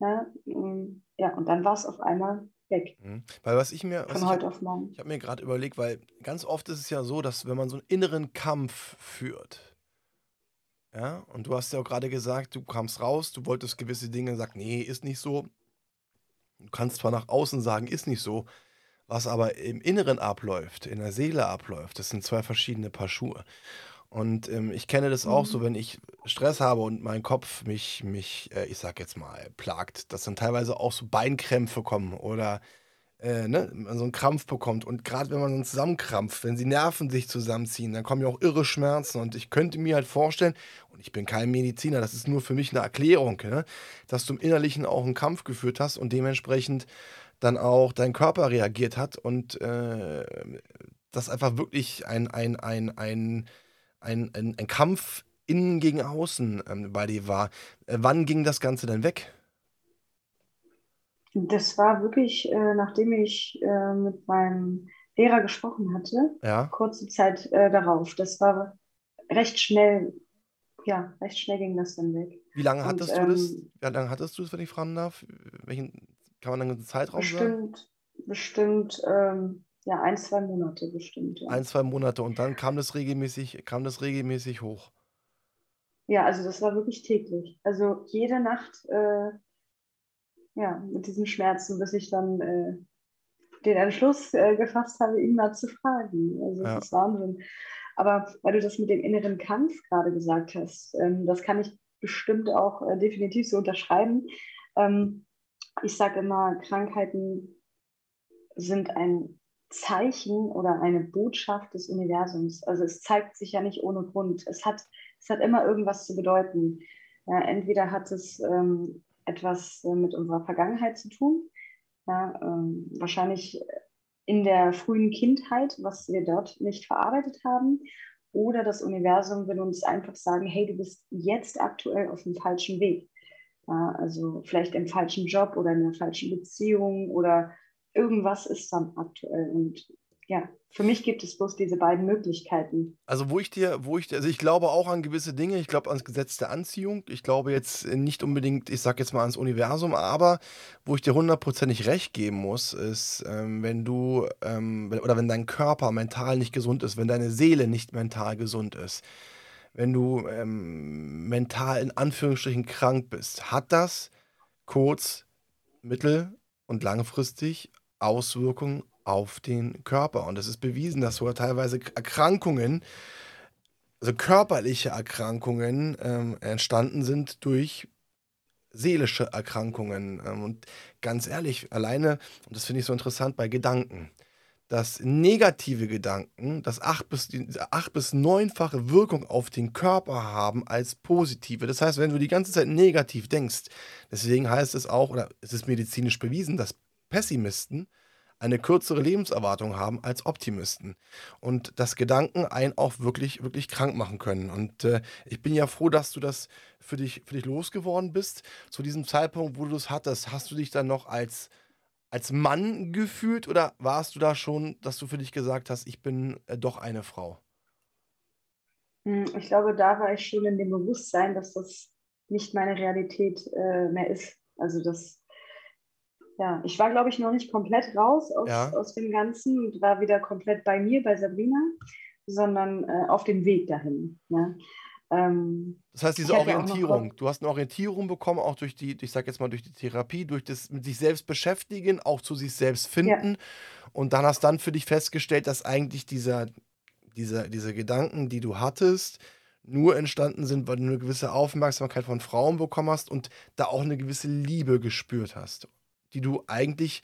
Ja, mm, ja und dann war es auf einmal weg. Mhm. Weil was ich mir. Von heute auf morgen. Ich habe mir gerade überlegt, weil ganz oft ist es ja so, dass wenn man so einen inneren Kampf führt, ja, und du hast ja auch gerade gesagt, du kamst raus, du wolltest gewisse Dinge, sag, nee, ist nicht so. Du kannst zwar nach außen sagen, ist nicht so, was aber im Inneren abläuft, in der Seele abläuft, das sind zwei verschiedene Paar Schuhe. Und ähm, ich kenne das auch so, mhm. wenn ich Stress habe und mein Kopf mich, mich äh, ich sag jetzt mal, plagt, dass dann teilweise auch so Beinkrämpfe kommen oder äh, ne, so einen Krampf bekommt. Und gerade wenn man so zusammenkrampft, wenn die Nerven sich zusammenziehen, dann kommen ja auch irre Schmerzen. Und ich könnte mir halt vorstellen, und ich bin kein Mediziner, das ist nur für mich eine Erklärung, ne, dass du im Innerlichen auch einen Kampf geführt hast und dementsprechend dann auch dein Körper reagiert hat und äh, das einfach wirklich ein, ein, ein, ein ein, ein, ein Kampf innen gegen außen ähm, bei dir war. Äh, wann ging das Ganze denn weg? Das war wirklich, äh, nachdem ich äh, mit meinem Lehrer gesprochen hatte, ja. kurze Zeit äh, darauf. Das war recht schnell, ja, recht schnell ging das dann weg. Wie lange Und, hattest du das? Ähm, Wie lange hattest du das, wenn ich fragen darf? Welchen, kann man dann einen Zeitraum bestimmt, sagen? Bestimmt, ähm, ja, ein, zwei Monate bestimmt. Ja. Ein, zwei Monate und dann kam das regelmäßig, kam das regelmäßig hoch. Ja, also das war wirklich täglich. Also jede Nacht, äh, ja, mit diesen Schmerzen, bis ich dann äh, den Entschluss äh, gefasst habe, ihn mal zu fragen. Also das ja. ist Wahnsinn. Aber weil du das mit dem inneren Kampf gerade gesagt hast, ähm, das kann ich bestimmt auch äh, definitiv so unterschreiben. Ähm, ich sage immer, Krankheiten sind ein Zeichen oder eine Botschaft des Universums. Also es zeigt sich ja nicht ohne Grund. Es hat, es hat immer irgendwas zu bedeuten. Ja, entweder hat es ähm, etwas äh, mit unserer Vergangenheit zu tun, ja, ähm, wahrscheinlich in der frühen Kindheit, was wir dort nicht verarbeitet haben, oder das Universum will uns einfach sagen, hey, du bist jetzt aktuell auf dem falschen Weg. Ja, also vielleicht im falschen Job oder in einer falschen Beziehung oder irgendwas ist dann aktuell. Und ja, für mich gibt es bloß diese beiden Möglichkeiten. Also wo ich dir, wo ich also ich glaube auch an gewisse Dinge, ich glaube ans Gesetz der Anziehung, ich glaube jetzt nicht unbedingt, ich sag jetzt mal ans Universum, aber wo ich dir hundertprozentig recht geben muss, ist, ähm, wenn du, ähm, oder wenn dein Körper mental nicht gesund ist, wenn deine Seele nicht mental gesund ist, wenn du ähm, mental in Anführungsstrichen krank bist, hat das kurz, mittel- und langfristig Auswirkungen auf den Körper. Und es ist bewiesen, dass sogar teilweise Erkrankungen, also körperliche Erkrankungen ähm, entstanden sind durch seelische Erkrankungen. Ähm, und ganz ehrlich, alleine, und das finde ich so interessant bei Gedanken, dass negative Gedanken das acht bis, acht bis neunfache Wirkung auf den Körper haben als positive. Das heißt, wenn du die ganze Zeit negativ denkst, deswegen heißt es auch, oder es ist medizinisch bewiesen, dass Pessimisten eine kürzere Lebenserwartung haben als Optimisten. Und dass Gedanken einen auch wirklich, wirklich krank machen können. Und äh, ich bin ja froh, dass du das für dich, für dich losgeworden bist. Zu diesem Zeitpunkt, wo du es hattest, hast du dich dann noch als, als Mann gefühlt oder warst du da schon, dass du für dich gesagt hast, ich bin äh, doch eine Frau? Hm, ich glaube, da war ich schon in dem Bewusstsein, dass das nicht meine Realität äh, mehr ist. Also das ja, ich war, glaube ich, noch nicht komplett raus aus, ja. aus dem Ganzen und war wieder komplett bei mir, bei Sabrina, sondern äh, auf dem Weg dahin. Ne? Ähm, das heißt, diese Orientierung, du hast eine Orientierung bekommen, auch durch die, ich sag jetzt mal, durch die Therapie, durch das mit sich selbst beschäftigen, auch zu sich selbst finden. Ja. Und dann hast dann für dich festgestellt, dass eigentlich dieser, dieser, diese Gedanken, die du hattest, nur entstanden sind, weil du eine gewisse Aufmerksamkeit von Frauen bekommen hast und da auch eine gewisse Liebe gespürt hast die du eigentlich,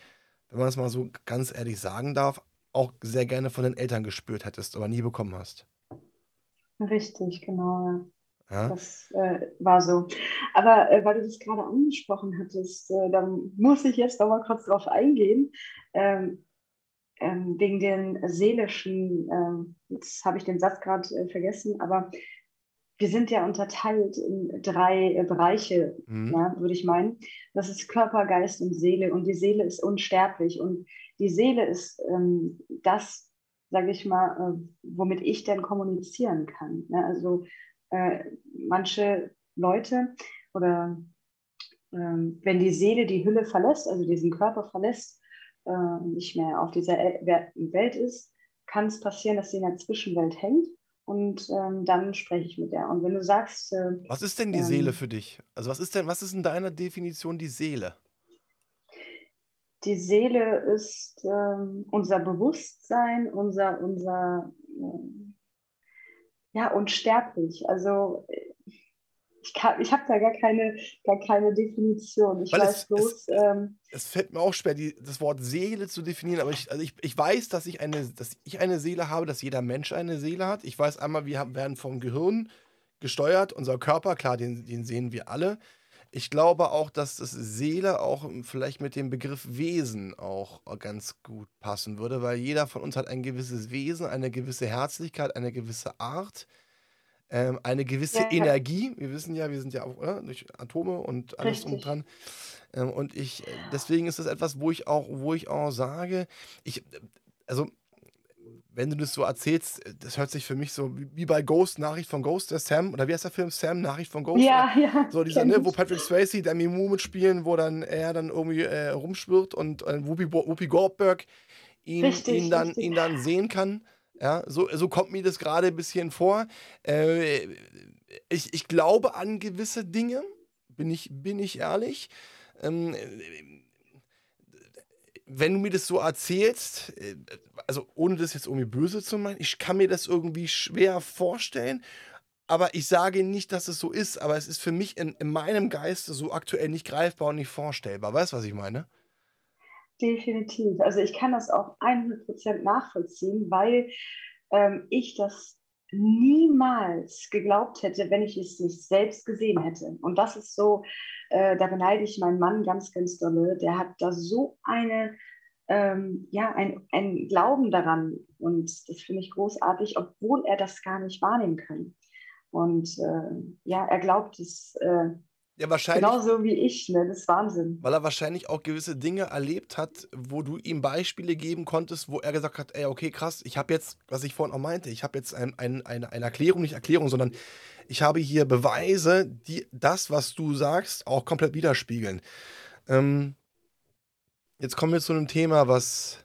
wenn man es mal so ganz ehrlich sagen darf, auch sehr gerne von den Eltern gespürt hättest, aber nie bekommen hast. Richtig, genau. Ja? Das äh, war so. Aber äh, weil du das gerade angesprochen hattest, äh, da muss ich jetzt noch mal kurz drauf eingehen. Ähm, ähm, wegen den seelischen, ähm, jetzt habe ich den Satz gerade äh, vergessen, aber wir sind ja unterteilt in drei äh, Bereiche, mhm. ja, würde ich meinen. Das ist Körper, Geist und Seele. Und die Seele ist unsterblich. Und die Seele ist ähm, das, sage ich mal, äh, womit ich dann kommunizieren kann. Ja, also äh, manche Leute oder äh, wenn die Seele die Hülle verlässt, also diesen Körper verlässt, äh, nicht mehr auf dieser Welt ist, kann es passieren, dass sie in der Zwischenwelt hängt und ähm, dann spreche ich mit der. Und wenn du sagst. Äh, was ist denn die ähm, Seele für dich? Also, was ist denn, was ist in deiner Definition die Seele? Die Seele ist ähm, unser Bewusstsein, unser, unser ähm, ja, unsterblich. Also ich, ich habe da gar keine, gar keine Definition. Ich Weil weiß es, bloß. Es, ähm, es, fällt mir auch schwer, die, das Wort Seele zu definieren, aber ich, also ich, ich weiß, dass ich, eine, dass ich eine Seele habe, dass jeder Mensch eine Seele hat. Ich weiß einmal, wir haben, werden vom Gehirn gesteuert, unser Körper, klar, den, den sehen wir alle. Ich glaube auch, dass das Seele auch vielleicht mit dem Begriff Wesen auch ganz gut passen würde, weil jeder von uns hat ein gewisses Wesen, eine gewisse Herzlichkeit, eine gewisse Art ähm, eine gewisse ja, Energie. Wir wissen ja, wir sind ja auch oder? durch Atome und alles um dran. Ähm, und ich, deswegen ist das etwas, wo ich auch, wo ich auch sage, ich, also wenn du das so erzählst, das hört sich für mich so wie bei Ghost, Nachricht von Ghost, der Sam, oder wie heißt der Film? Sam, Nachricht von Ghost? Ja, ja. So dieser, ne, wo Patrick Swayze, der Mimu mitspielen, wo dann er dann irgendwie äh, rumschwirrt und äh, Whoopi, Whoopi Goldberg ihn, richtig, ihn, dann, ihn dann sehen kann. Ja, so, so kommt mir das gerade ein bisschen vor. Äh, ich, ich glaube an gewisse Dinge, bin ich, bin ich ehrlich. Ähm, wenn du mir das so erzählst, äh, also ohne das jetzt irgendwie böse zu meinen, ich kann mir das irgendwie schwer vorstellen. Aber ich sage nicht, dass es so ist, aber es ist für mich in, in meinem Geiste so aktuell nicht greifbar und nicht vorstellbar. Weißt du, was ich meine? Definitiv. Also ich kann das auch 100% nachvollziehen, weil ähm, ich das niemals geglaubt hätte, wenn ich es nicht selbst gesehen hätte. Und das ist so, äh, da beneide ich meinen Mann ganz, ganz dolle. Der hat da so eine ähm, ja, ein, ein Glauben daran. Und das finde ich großartig, obwohl er das gar nicht wahrnehmen kann. Und äh, ja, er glaubt es äh, ja, wahrscheinlich. Genauso wie ich, ne? Das ist Wahnsinn. Weil er wahrscheinlich auch gewisse Dinge erlebt hat, wo du ihm Beispiele geben konntest, wo er gesagt hat, ey, okay, krass, ich habe jetzt, was ich vorhin auch meinte, ich habe jetzt ein, ein, eine, eine Erklärung, nicht Erklärung, sondern ich habe hier Beweise, die das, was du sagst, auch komplett widerspiegeln. Ähm, jetzt kommen wir zu einem Thema, was,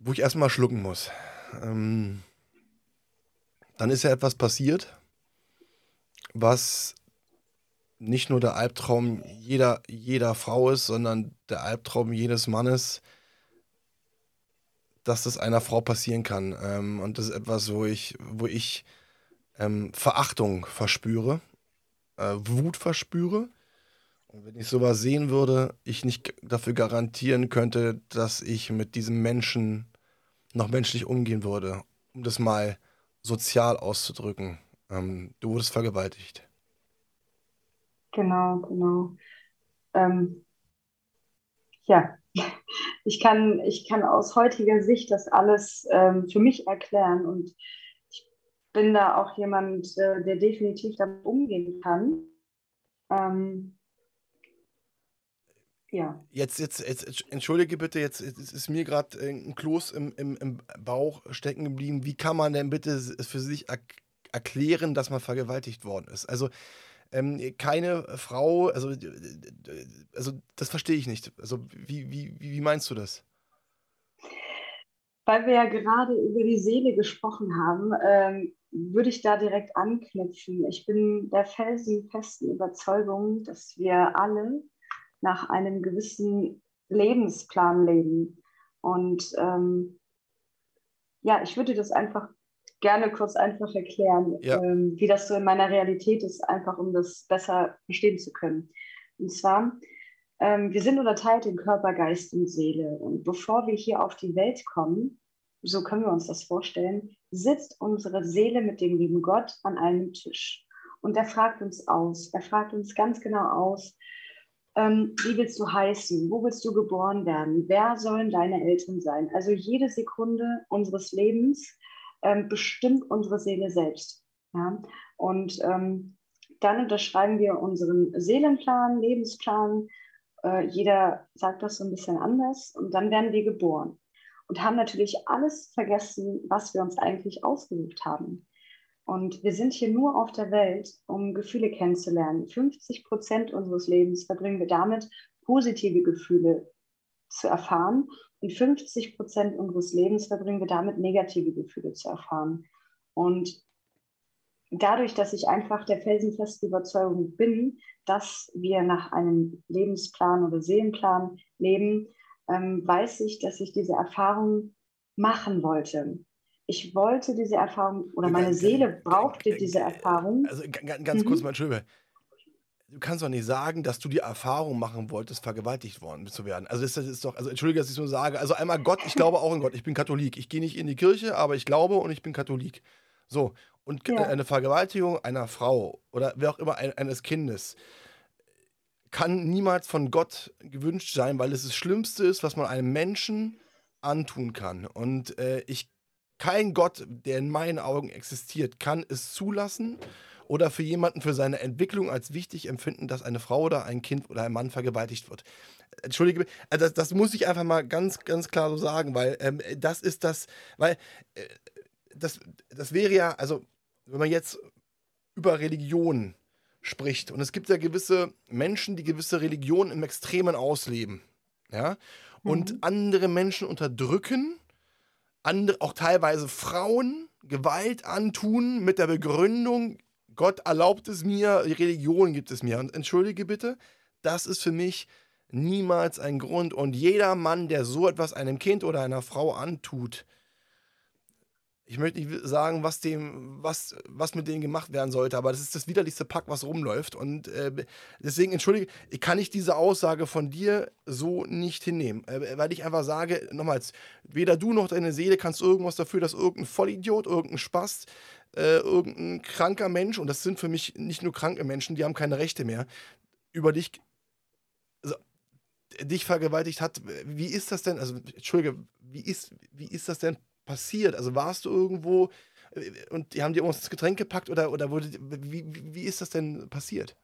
wo ich erstmal schlucken muss. Ähm, dann ist ja etwas passiert, was nicht nur der Albtraum jeder, jeder Frau ist, sondern der Albtraum jedes Mannes, dass das einer Frau passieren kann. Ähm, und das ist etwas, wo ich, wo ich ähm, Verachtung verspüre, äh, Wut verspüre. Und wenn ich sowas sehen würde, ich nicht dafür garantieren könnte, dass ich mit diesem Menschen noch menschlich umgehen würde, um das mal sozial auszudrücken. Ähm, du wurdest vergewaltigt. Genau, genau. Ähm, ja, (laughs) ich kann, ich kann aus heutiger Sicht das alles ähm, für mich erklären und ich bin da auch jemand, äh, der definitiv damit umgehen kann. Ähm, ja. Jetzt, jetzt, jetzt, entschuldige bitte, jetzt, jetzt ist mir gerade ein Kloß im, im, im Bauch stecken geblieben. Wie kann man denn bitte für sich er erklären, dass man vergewaltigt worden ist? Also, ähm, keine Frau, also, also das verstehe ich nicht. Also wie, wie, wie meinst du das? Weil wir ja gerade über die Seele gesprochen haben, ähm, würde ich da direkt anknüpfen. Ich bin der felsenfesten Überzeugung, dass wir alle nach einem gewissen Lebensplan leben. Und ähm, ja, ich würde das einfach gerne kurz einfach erklären, ja. ähm, wie das so in meiner Realität ist, einfach um das besser verstehen zu können. Und zwar, ähm, wir sind unterteilt in Körper, Geist und Seele. Und bevor wir hier auf die Welt kommen, so können wir uns das vorstellen, sitzt unsere Seele mit dem lieben Gott an einem Tisch. Und er fragt uns aus, er fragt uns ganz genau aus, ähm, wie willst du heißen? Wo willst du geboren werden? Wer sollen deine Eltern sein? Also jede Sekunde unseres Lebens ähm, bestimmt unsere Seele selbst. Ja? Und ähm, dann unterschreiben wir unseren Seelenplan, Lebensplan. Äh, jeder sagt das so ein bisschen anders. Und dann werden wir geboren und haben natürlich alles vergessen, was wir uns eigentlich ausgesucht haben. Und wir sind hier nur auf der Welt, um Gefühle kennenzulernen. 50 Prozent unseres Lebens verbringen wir damit, positive Gefühle zu erfahren. Und 50 Prozent unseres Lebens verbringen wir damit, negative Gefühle zu erfahren. Und dadurch, dass ich einfach der felsenfesten Überzeugung bin, dass wir nach einem Lebensplan oder Seelenplan leben, ähm, weiß ich, dass ich diese Erfahrung machen wollte. Ich wollte diese Erfahrung oder meine Seele brauchte diese Erfahrung. Also ganz kurz mhm. mal, Entschuldigung du kannst doch nicht sagen, dass du die Erfahrung machen wolltest, vergewaltigt worden zu werden. Also das, ist doch, also entschuldige, dass ich so sage. Also einmal Gott, ich glaube auch in Gott. Ich bin Katholik. Ich gehe nicht in die Kirche, aber ich glaube und ich bin Katholik. So, und ja. eine Vergewaltigung einer Frau oder wer auch immer eines Kindes kann niemals von Gott gewünscht sein, weil es das Schlimmste ist, was man einem Menschen antun kann. Und äh, ich, kein Gott, der in meinen Augen existiert, kann es zulassen oder für jemanden für seine Entwicklung als wichtig empfinden, dass eine Frau oder ein Kind oder ein Mann vergewaltigt wird. Entschuldige, äh, das, das muss ich einfach mal ganz, ganz klar so sagen, weil ähm, das ist das, weil äh, das, das wäre ja, also wenn man jetzt über Religion spricht und es gibt ja gewisse Menschen, die gewisse Religionen im Extremen ausleben, ja, und mhm. andere Menschen unterdrücken, andere, auch teilweise Frauen Gewalt antun mit der Begründung, Gott erlaubt es mir, Religion gibt es mir. Und entschuldige bitte, das ist für mich niemals ein Grund. Und jeder Mann, der so etwas einem Kind oder einer Frau antut, ich möchte nicht sagen, was, dem, was, was mit denen gemacht werden sollte, aber das ist das widerlichste Pack, was rumläuft. Und äh, deswegen, entschuldige, kann ich diese Aussage von dir so nicht hinnehmen. Äh, weil ich einfach sage, nochmals, weder du noch deine Seele kannst irgendwas dafür, dass irgendein Vollidiot, irgendein Spaß äh, irgendein kranker Mensch, und das sind für mich nicht nur kranke Menschen, die haben keine Rechte mehr, über dich. Also, dich vergewaltigt hat, wie ist das denn, also Entschuldige, wie ist, wie ist das denn passiert? Also warst du irgendwo äh, und die haben dir uns das Getränk gepackt oder, oder wurde, wie, wie ist das denn passiert?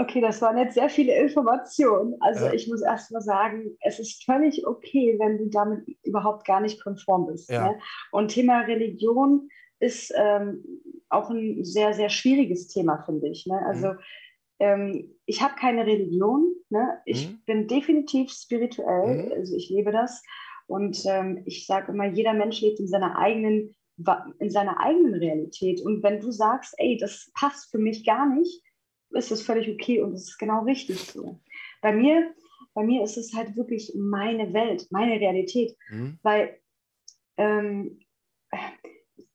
Okay, das waren jetzt sehr viele Informationen. Also ja. ich muss erst mal sagen, es ist völlig okay, wenn du damit überhaupt gar nicht konform bist. Ja. Ne? Und Thema Religion ist ähm, auch ein sehr, sehr schwieriges Thema, finde ich. Ne? Also mhm. ähm, ich habe keine Religion. Ne? Ich mhm. bin definitiv spirituell. Mhm. Also ich lebe das. Und ähm, ich sage immer, jeder Mensch lebt in seiner eigenen in seiner eigenen Realität. Und wenn du sagst, ey, das passt für mich gar nicht, ist das völlig okay und es ist genau richtig so. Bei mir, bei mir ist es halt wirklich meine Welt, meine Realität, mhm. weil ähm,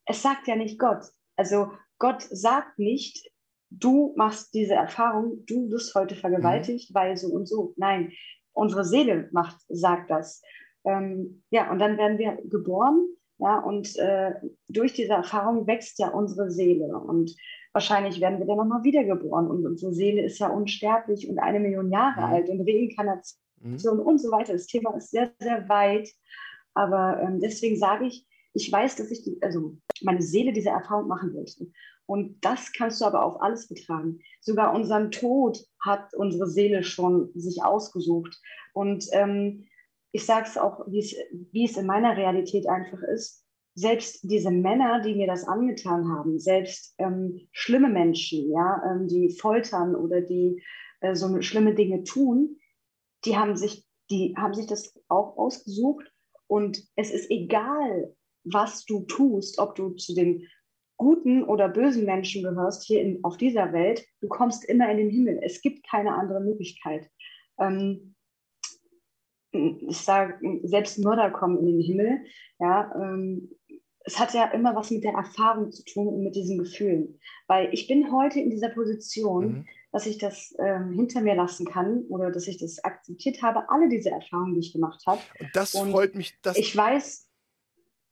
es sagt ja nicht Gott. Also Gott sagt nicht, du machst diese Erfahrung, du wirst heute vergewaltigt, mhm. weil so und so. Nein, unsere Seele macht, sagt das. Ähm, ja, und dann werden wir geboren, ja, und äh, durch diese Erfahrung wächst ja unsere Seele. Und wahrscheinlich werden wir dann nochmal wiedergeboren und unsere Seele ist ja unsterblich und eine Million Jahre mhm. alt und Reinkarnation mhm. und so weiter. Das Thema ist sehr, sehr weit, aber ähm, deswegen sage ich, ich weiß, dass ich die, also meine Seele diese Erfahrung machen möchte. Und das kannst du aber auf alles betragen. Sogar unseren Tod hat unsere Seele schon sich ausgesucht. Und ähm, ich sage es auch, wie es in meiner Realität einfach ist selbst diese Männer, die mir das angetan haben, selbst ähm, schlimme Menschen, ja, ähm, die foltern oder die äh, so schlimme Dinge tun, die haben sich, die haben sich das auch ausgesucht und es ist egal, was du tust, ob du zu den guten oder bösen Menschen gehörst hier in, auf dieser Welt, du kommst immer in den Himmel. Es gibt keine andere Möglichkeit. Ähm, ich sage, selbst Mörder kommen in den Himmel. Ja, ähm, es hat ja immer was mit der Erfahrung zu tun und mit diesen Gefühlen. Weil ich bin heute in dieser Position, mhm. dass ich das ähm, hinter mir lassen kann oder dass ich das akzeptiert habe, alle diese Erfahrungen, die ich gemacht habe. Das und freut mich. Dass ich weiß,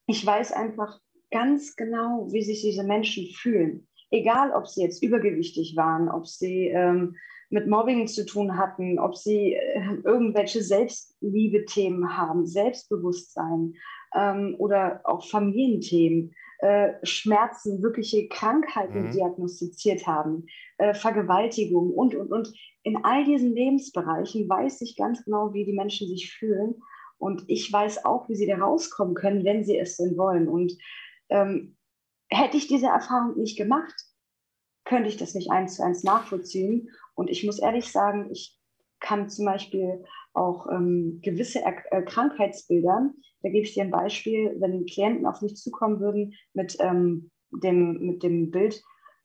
ich weiß einfach ganz genau, wie sich diese Menschen fühlen. Egal, ob sie jetzt übergewichtig waren, ob sie ähm, mit Mobbing zu tun hatten, ob sie äh, irgendwelche Selbstliebe-Themen haben, Selbstbewusstsein, ähm, oder auch Familienthemen, äh, Schmerzen, wirkliche Krankheiten mhm. diagnostiziert haben, äh, Vergewaltigung und, und, und. In all diesen Lebensbereichen weiß ich ganz genau, wie die Menschen sich fühlen. Und ich weiß auch, wie sie da rauskommen können, wenn sie es denn wollen. Und ähm, hätte ich diese Erfahrung nicht gemacht, könnte ich das nicht eins zu eins nachvollziehen. Und ich muss ehrlich sagen, ich kann zum Beispiel auch ähm, gewisse er äh, Krankheitsbilder, da gebe ich dir ein Beispiel, wenn Klienten auf mich zukommen würden mit, ähm, dem, mit dem Bild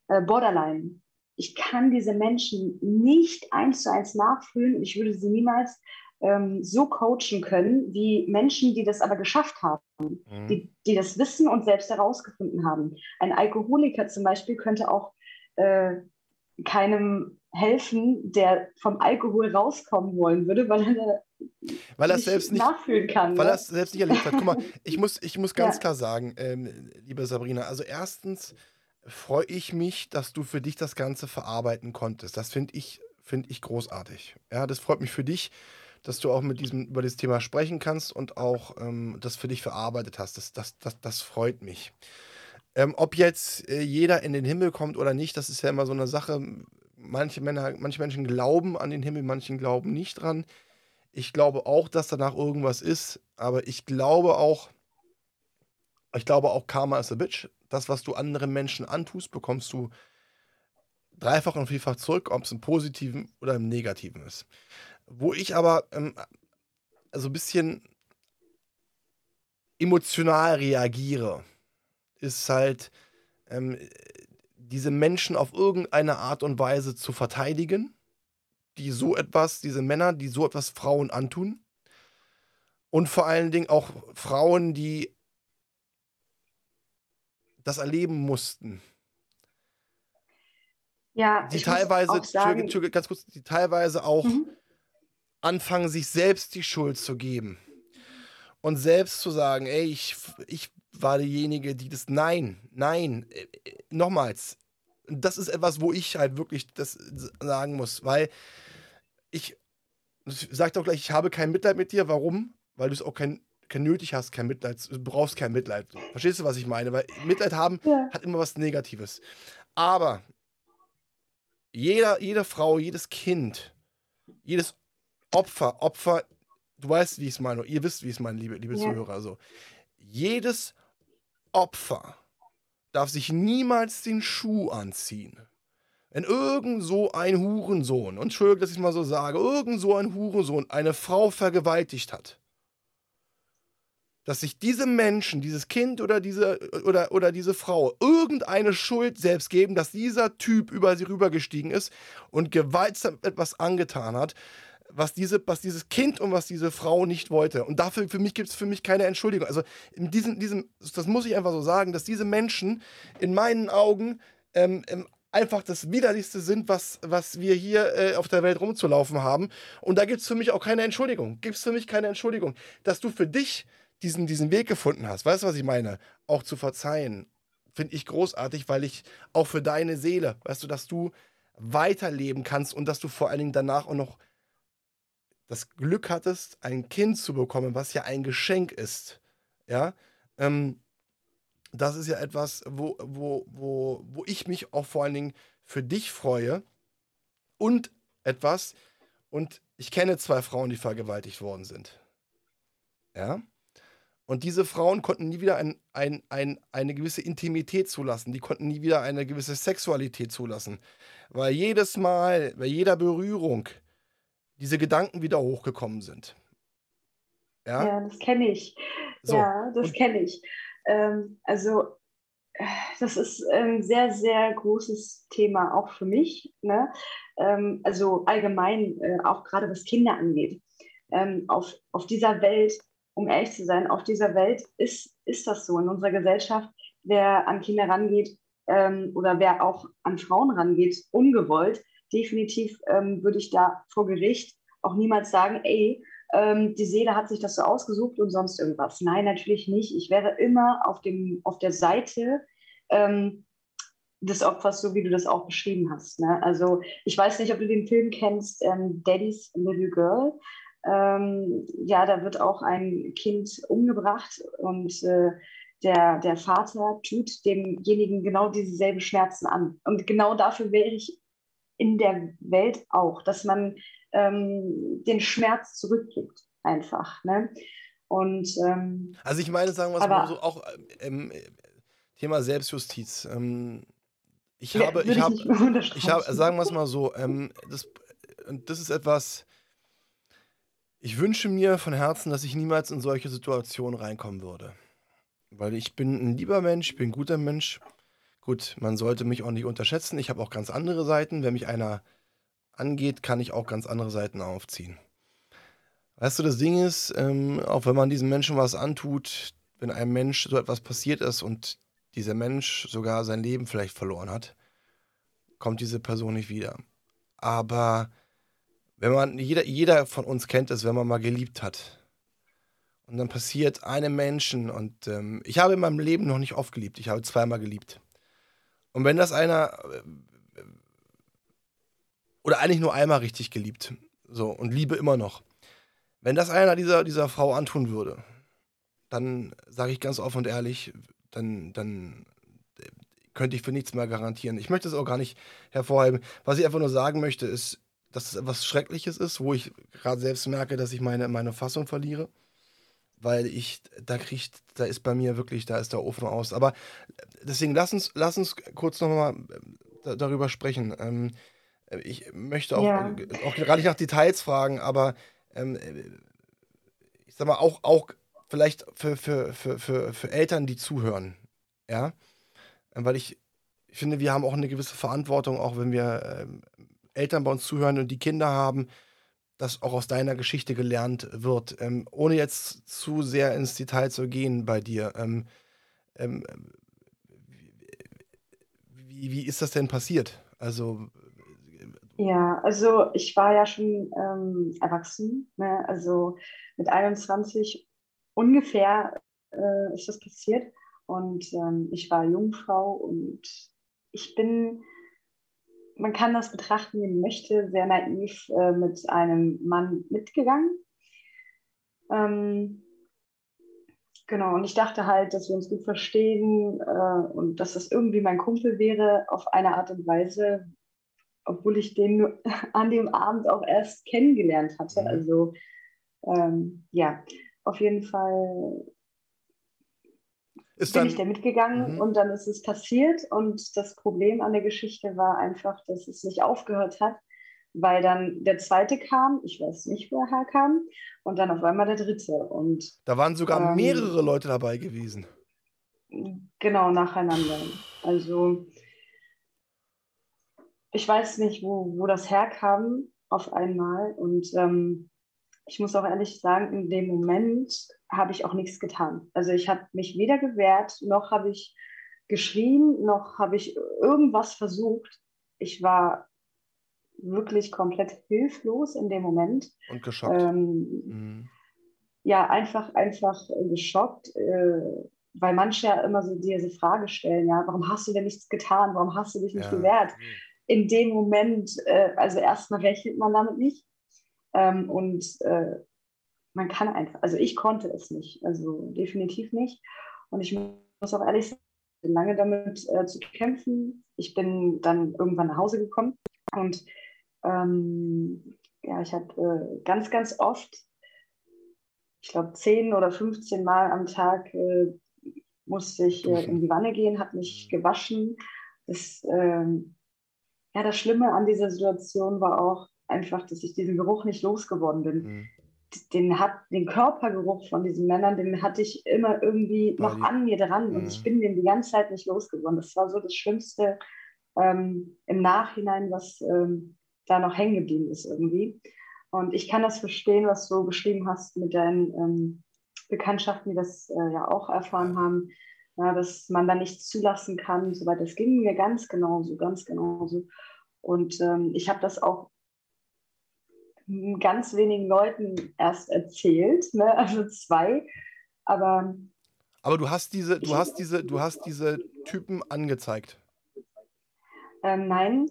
äh, Borderline. Ich kann diese Menschen nicht eins zu eins nachfühlen und ich würde sie niemals ähm, so coachen können wie Menschen, die das aber geschafft haben, mhm. die, die das wissen und selbst herausgefunden haben. Ein Alkoholiker zum Beispiel könnte auch äh, keinem helfen, der vom Alkohol rauskommen wollen würde, weil er weil er selbst nicht nachfühlen kann. Weil ne? er es selbst nicht erlebt hat. Guck mal, (laughs) ich muss, ich muss ganz ja. klar sagen, ähm, liebe Sabrina, also erstens freue ich mich, dass du für dich das Ganze verarbeiten konntest. Das finde ich, find ich großartig. Ja, das freut mich für dich, dass du auch mit diesem, über das Thema sprechen kannst und auch ähm, das für dich verarbeitet hast. Das, das, das, das freut mich. Ähm, ob jetzt äh, jeder in den Himmel kommt oder nicht, das ist ja immer so eine Sache. Manche, Männer, manche Menschen glauben an den Himmel, manche glauben nicht dran. Ich glaube auch, dass danach irgendwas ist, aber ich glaube auch, ich glaube auch, Karma is a bitch. Das, was du anderen Menschen antust, bekommst du dreifach und vielfach zurück, ob es im Positiven oder im Negativen ist. Wo ich aber ähm, also ein bisschen emotional reagiere, ist halt, ähm, diese Menschen auf irgendeine Art und Weise zu verteidigen die so etwas, diese Männer, die so etwas Frauen antun. Und vor allen Dingen auch Frauen, die das erleben mussten. Ja, die teilweise, sagen, ganz kurz, die teilweise auch mhm. anfangen, sich selbst die Schuld zu geben. Und selbst zu sagen, ey, ich, ich war diejenige, die das. Nein, nein, äh, äh, nochmals. Das ist etwas, wo ich halt wirklich das sagen muss, weil ich sagt auch gleich, ich habe kein Mitleid mit dir. Warum? Weil du es auch kein, kein nötig hast, kein Mitleid. Du brauchst kein Mitleid. Verstehst du, was ich meine? Weil Mitleid haben ja. hat immer was Negatives. Aber jeder, jede Frau, jedes Kind, jedes Opfer, Opfer, du weißt, wie ich es meine, ihr wisst, wie ich es meine, liebe, liebe ja. Zuhörer. Also, jedes Opfer darf sich niemals den Schuh anziehen. Wenn irgend so ein Hurensohn, und Entschuldigung, dass ich mal so sage, irgend so ein Hurensohn eine Frau vergewaltigt hat, dass sich diese Menschen, dieses Kind oder diese, oder, oder diese Frau irgendeine Schuld selbst geben, dass dieser Typ über sie rübergestiegen ist und gewaltsam etwas angetan hat, was, diese, was dieses Kind und was diese Frau nicht wollte. Und dafür, für mich gibt es für mich keine Entschuldigung. Also in diesem, diesem, das muss ich einfach so sagen, dass diese Menschen in meinen Augen ähm, ähm, einfach das Widerlichste sind, was, was wir hier äh, auf der Welt rumzulaufen haben. Und da gibt es für mich auch keine Entschuldigung. Gibt es für mich keine Entschuldigung. Dass du für dich diesen, diesen Weg gefunden hast, weißt du, was ich meine? Auch zu verzeihen, finde ich großartig, weil ich auch für deine Seele, weißt du, dass du weiterleben kannst und dass du vor allen Dingen danach auch noch das Glück hattest, ein Kind zu bekommen, was ja ein Geschenk ist, ja, ähm, das ist ja etwas, wo, wo, wo, wo ich mich auch vor allen Dingen für dich freue und etwas, und ich kenne zwei Frauen, die vergewaltigt worden sind. Ja. Und diese Frauen konnten nie wieder ein, ein, ein, eine gewisse Intimität zulassen. Die konnten nie wieder eine gewisse Sexualität zulassen. Weil jedes Mal, bei jeder Berührung, diese Gedanken wieder hochgekommen sind. Ja, ja das kenne ich. So. Ja, das kenne ich. Ähm, also, das ist ein sehr, sehr großes Thema auch für mich. Ne? Ähm, also allgemein, äh, auch gerade was Kinder angeht. Ähm, auf, auf dieser Welt, um ehrlich zu sein, auf dieser Welt ist, ist das so in unserer Gesellschaft. Wer an Kinder rangeht ähm, oder wer auch an Frauen rangeht, ungewollt, definitiv ähm, würde ich da vor Gericht auch niemals sagen, ey, ähm, die Seele hat sich das so ausgesucht und sonst irgendwas. Nein, natürlich nicht. Ich wäre immer auf, dem, auf der Seite ähm, des Opfers, so wie du das auch beschrieben hast. Ne? Also ich weiß nicht, ob du den Film kennst, ähm, Daddy's Little Girl. Ähm, ja, da wird auch ein Kind umgebracht und äh, der, der Vater tut demjenigen genau dieselben Schmerzen an. Und genau dafür wäre ich in der Welt auch, dass man ähm, den Schmerz zurückgibt, einfach. Ne? Und, ähm, also ich meine, sagen wir es mal so, auch ähm, Thema Selbstjustiz. Ähm, ich ja, habe, ich habe, ich habe, sagen wir es mal so, ähm, das, das ist etwas, ich wünsche mir von Herzen, dass ich niemals in solche Situationen reinkommen würde. Weil ich bin ein lieber Mensch, ich bin ein guter Mensch. Gut, man sollte mich auch nicht unterschätzen. Ich habe auch ganz andere Seiten. Wenn mich einer angeht, kann ich auch ganz andere Seiten aufziehen. Weißt du, das Ding ist, ähm, auch wenn man diesem Menschen was antut, wenn einem Mensch so etwas passiert ist und dieser Mensch sogar sein Leben vielleicht verloren hat, kommt diese Person nicht wieder. Aber wenn man, jeder, jeder von uns kennt es, wenn man mal geliebt hat. Und dann passiert einem Menschen, und ähm, ich habe in meinem Leben noch nicht oft geliebt, ich habe zweimal geliebt. Und wenn das einer, äh, oder eigentlich nur einmal richtig geliebt, so, und liebe immer noch. Wenn das einer dieser, dieser Frau antun würde, dann sage ich ganz offen und ehrlich, dann, dann äh, könnte ich für nichts mehr garantieren. Ich möchte es auch gar nicht hervorheben. Was ich einfach nur sagen möchte, ist, dass es etwas Schreckliches ist, wo ich gerade selbst merke, dass ich meine, meine Fassung verliere weil ich, da kriegt, da ist bei mir wirklich, da ist der Ofen aus. Aber deswegen lass uns, lass uns kurz nochmal äh, darüber sprechen. Ähm, ich möchte auch, ja. auch gerade nicht nach Details fragen, aber ähm, ich sag mal, auch, auch vielleicht für, für, für, für, für Eltern, die zuhören, ja, weil ich, ich finde, wir haben auch eine gewisse Verantwortung, auch wenn wir ähm, Eltern bei uns zuhören und die Kinder haben, dass auch aus deiner Geschichte gelernt wird. Ähm, ohne jetzt zu sehr ins Detail zu gehen bei dir. Ähm, ähm, wie, wie ist das denn passiert? Also. Ja, also ich war ja schon ähm, erwachsen, ne? also mit 21 ungefähr äh, ist das passiert. Und ähm, ich war Jungfrau und ich bin man kann das betrachten, wie man möchte, sehr naiv äh, mit einem Mann mitgegangen. Ähm, genau, und ich dachte halt, dass wir uns gut verstehen äh, und dass das irgendwie mein Kumpel wäre auf eine Art und Weise, obwohl ich den (laughs) an dem Abend auch erst kennengelernt hatte. Mhm. Also ähm, ja, auf jeden Fall ist bin dann, ich da mitgegangen mhm. und dann ist es passiert. Und das Problem an der Geschichte war einfach, dass es nicht aufgehört hat, weil dann der zweite kam, ich weiß nicht, woher kam, und dann auf einmal der dritte. Und, da waren sogar ähm, mehrere Leute dabei gewesen. Genau, nacheinander. Also ich weiß nicht, wo, wo das herkam auf einmal. Und ähm, ich muss auch ehrlich sagen, in dem Moment habe ich auch nichts getan. Also ich habe mich weder gewehrt, noch habe ich geschrien, noch habe ich irgendwas versucht. Ich war wirklich komplett hilflos in dem Moment. Und geschockt. Ähm, mhm. Ja, einfach, einfach geschockt, äh, weil manche ja immer so diese Frage stellen, ja, warum hast du denn nichts getan? Warum hast du dich nicht ja. gewehrt? Mhm. In dem Moment, äh, also erstmal rechnet man damit nicht. Ähm, und äh, man kann einfach, also ich konnte es nicht, also definitiv nicht. Und ich muss auch ehrlich sagen, ich bin lange damit äh, zu kämpfen. Ich bin dann irgendwann nach Hause gekommen und ähm, ja, ich habe äh, ganz, ganz oft, ich glaube 10 oder 15 Mal am Tag äh, musste ich äh, in die Wanne gehen, habe mich gewaschen. Das, ähm, ja, das Schlimme an dieser Situation war auch einfach, dass ich diesen Geruch nicht losgeworden bin. Mhm den hat den Körpergeruch von diesen Männern, den hatte ich immer irgendwie noch an mir dran und ich bin den die ganze Zeit nicht losgeworden. Das war so das Schlimmste ähm, im Nachhinein, was ähm, da noch hängen geblieben ist irgendwie. Und ich kann das verstehen, was du beschrieben hast mit deinen ähm, Bekanntschaften, die das äh, ja auch erfahren haben, ja, dass man da nichts zulassen kann und so weiter. Das ging mir ganz genauso, ganz genauso. Und ähm, ich habe das auch ganz wenigen Leuten erst erzählt, ne? also zwei. Aber, aber du hast diese, du hast diese, du hast diese Typen angezeigt. Ähm, nein,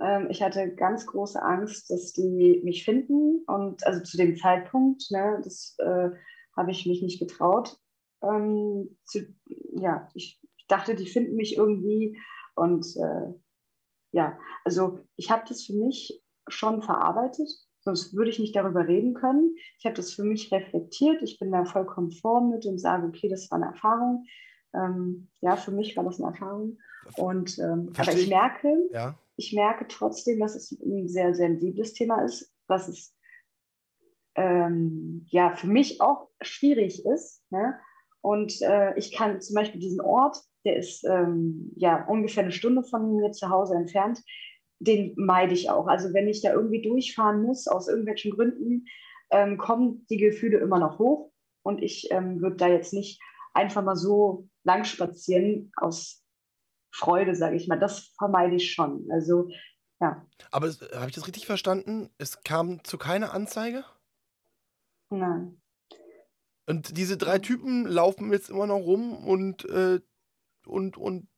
ähm, ich hatte ganz große Angst, dass die mich finden. Und also zu dem Zeitpunkt, ne, das äh, habe ich mich nicht getraut. Ähm, zu, ja, ich, dachte, die finden mich irgendwie. Und äh, ja, also ich habe das für mich schon verarbeitet Sonst würde ich nicht darüber reden können. Ich habe das für mich reflektiert. Ich bin da voll konform mit und sage, okay, das war eine Erfahrung. Ähm, ja, für mich war das eine Erfahrung. Und ähm, aber ich merke, ja. ich merke trotzdem, dass es ein sehr sensibles Thema ist, was es ähm, ja für mich auch schwierig ist. Ne? Und äh, ich kann zum Beispiel diesen Ort, der ist ähm, ja ungefähr eine Stunde von mir zu Hause entfernt den meide ich auch. Also wenn ich da irgendwie durchfahren muss, aus irgendwelchen Gründen, ähm, kommen die Gefühle immer noch hoch. Und ich ähm, würde da jetzt nicht einfach mal so lang spazieren aus Freude, sage ich mal. Das vermeide ich schon. Also, ja. Aber habe ich das richtig verstanden? Es kam zu keiner Anzeige? Nein. Und diese drei Typen laufen jetzt immer noch rum und, äh, und, und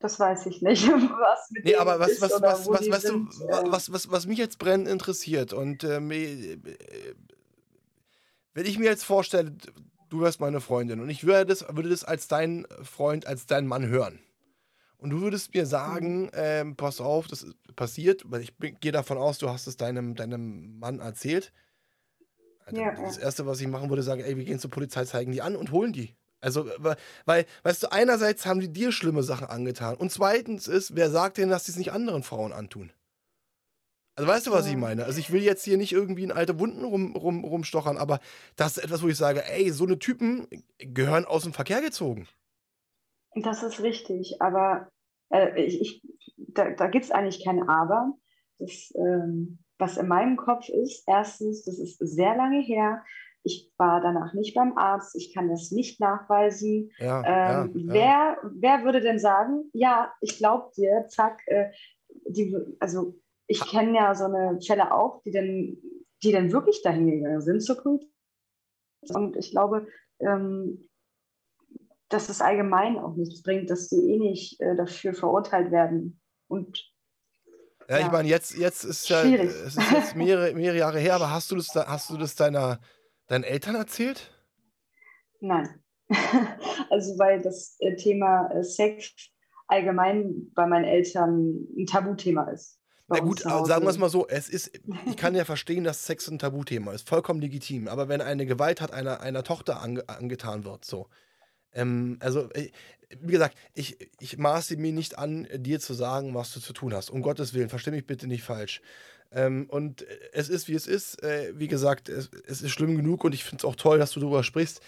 das weiß ich nicht, (laughs) was mit Nee, aber was, was, was, was, weißt du, was, was, was mich jetzt brennend interessiert und äh, wenn ich mir jetzt vorstelle, du wärst meine Freundin und ich würde das, würde das als dein Freund, als dein Mann hören. Und du würdest mir sagen, mhm. ähm, pass auf, das ist passiert, weil ich gehe davon aus, du hast es deinem, deinem Mann erzählt. Also ja, das Erste, was ich machen würde, sagen, ey, wir gehen zur Polizei, zeigen die an und holen die. Also, weil, weißt du, einerseits haben die dir schlimme Sachen angetan und zweitens ist, wer sagt denn, dass die es nicht anderen Frauen antun? Also, weißt du, was ich meine? Also, ich will jetzt hier nicht irgendwie in alte Wunden rum, rum, rumstochern, aber das ist etwas, wo ich sage, ey, so eine Typen gehören aus dem Verkehr gezogen. Das ist richtig, aber äh, ich, ich, da, da gibt es eigentlich kein Aber. Das, ähm, was in meinem Kopf ist, erstens, das ist sehr lange her. Ich war danach nicht beim Arzt, ich kann das nicht nachweisen. Ja, ähm, ja, wer, ja. wer würde denn sagen, ja, ich glaube dir, zack, äh, die, also ich kenne ja so eine Fälle auch, die dann, die dann wirklich dahin gegangen sind zur Polizei. Und ich glaube, ähm, dass es allgemein auch nichts bringt, dass die eh nicht äh, dafür verurteilt werden. Und Ja, ja. ich meine, jetzt, jetzt ist ja, es ist jetzt mehrere, mehrere Jahre her, aber hast du das, hast du das deiner, deinen Eltern erzählt? Nein. (laughs) also, weil das äh, Thema äh, Sex allgemein bei meinen Eltern ein Tabuthema ist. Na gut, sagen wir es mal so, es ist, ich kann (laughs) ja verstehen, dass Sex ein Tabuthema ist, vollkommen legitim. Aber wenn eine Gewalt hat einer, einer Tochter ange, angetan wird, so. Ähm, also, äh, wie gesagt, ich, ich maße mir nicht an, dir zu sagen, was du zu tun hast. Um Gottes Willen, versteh mich bitte nicht falsch. Ähm, und es ist, wie es ist. Äh, wie gesagt, es, es, ist schlimm genug und ich finde es auch toll, dass du darüber sprichst.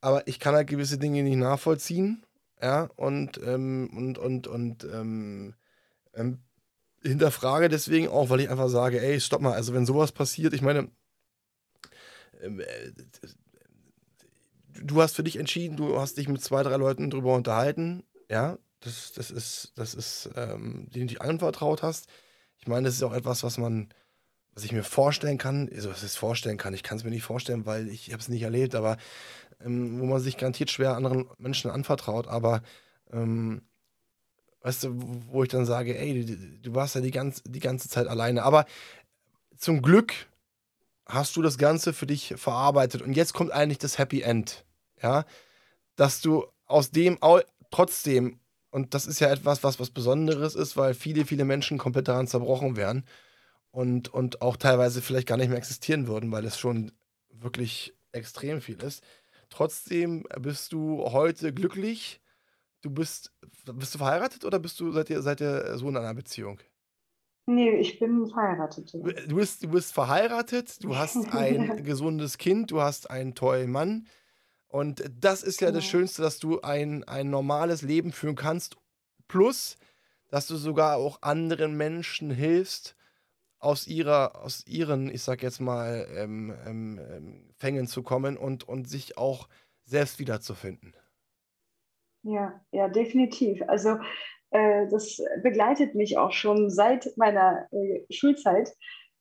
Aber ich kann halt gewisse Dinge nicht nachvollziehen. Ja, und, ähm, und, und, und, ähm, ähm hinterfrage deswegen auch, weil ich einfach sage, ey, stopp mal, also wenn sowas passiert, ich meine, ähm, äh, du hast für dich entschieden, du hast dich mit zwei, drei Leuten drüber unterhalten, ja, das, das ist, das ist, ähm, denen du dich anvertraut hast. Ich meine, das ist auch etwas, was man, was ich mir vorstellen kann, also was ich vorstellen kann, ich kann es mir nicht vorstellen, weil ich habe es nicht erlebt, aber ähm, wo man sich garantiert schwer anderen Menschen anvertraut, aber ähm, weißt du, wo ich dann sage, ey, du, du warst ja die, ganz, die ganze Zeit alleine. Aber zum Glück hast du das Ganze für dich verarbeitet und jetzt kommt eigentlich das Happy End. Ja, dass du aus dem trotzdem, und das ist ja etwas, was was Besonderes ist, weil viele, viele Menschen komplett daran zerbrochen wären und, und auch teilweise vielleicht gar nicht mehr existieren würden, weil es schon wirklich extrem viel ist. Trotzdem bist du heute glücklich du bist, bist du verheiratet oder bist du, seid ihr, seid ihr so in einer Beziehung? Nee, ich bin verheiratet. Du bist, du bist verheiratet, du hast ein (laughs) gesundes Kind, du hast einen tollen Mann. Und das ist ja genau. das Schönste, dass du ein, ein normales Leben führen kannst. Plus, dass du sogar auch anderen Menschen hilfst, aus ihrer, aus ihren, ich sag jetzt mal, ähm, ähm, ähm Fängen zu kommen und, und sich auch selbst wiederzufinden. Ja, ja, definitiv. Also äh, das begleitet mich auch schon seit meiner äh, Schulzeit.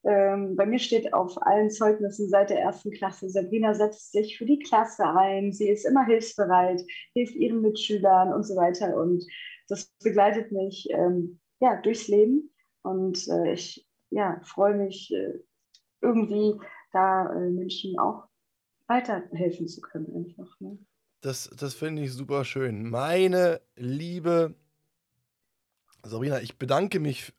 Ähm, bei mir steht auf allen Zeugnissen seit der ersten Klasse, Sabrina setzt sich für die Klasse ein, sie ist immer hilfsbereit, hilft ihren Mitschülern und so weiter. Und das begleitet mich ähm, ja, durchs Leben. Und äh, ich ja, freue mich äh, irgendwie, da äh, Menschen auch weiterhelfen zu können. Einfach, ne? Das, das finde ich super schön. Meine liebe Sabrina, ich bedanke mich.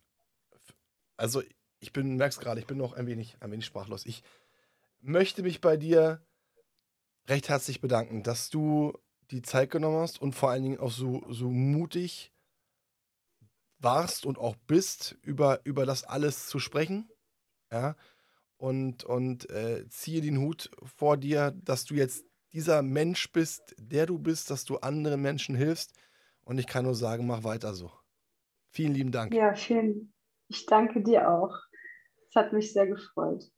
Also, ich bin, merk's gerade, ich bin noch ein wenig, ein wenig sprachlos. Ich möchte mich bei dir recht herzlich bedanken, dass du die Zeit genommen hast und vor allen Dingen auch so, so mutig warst und auch bist, über, über das alles zu sprechen. Ja. Und, und äh, ziehe den Hut vor dir, dass du jetzt dieser Mensch bist, der du bist, dass du anderen Menschen hilfst. Und ich kann nur sagen, mach weiter so. Vielen lieben Dank. Ja, vielen. Ich danke dir auch. Es hat mich sehr gefreut.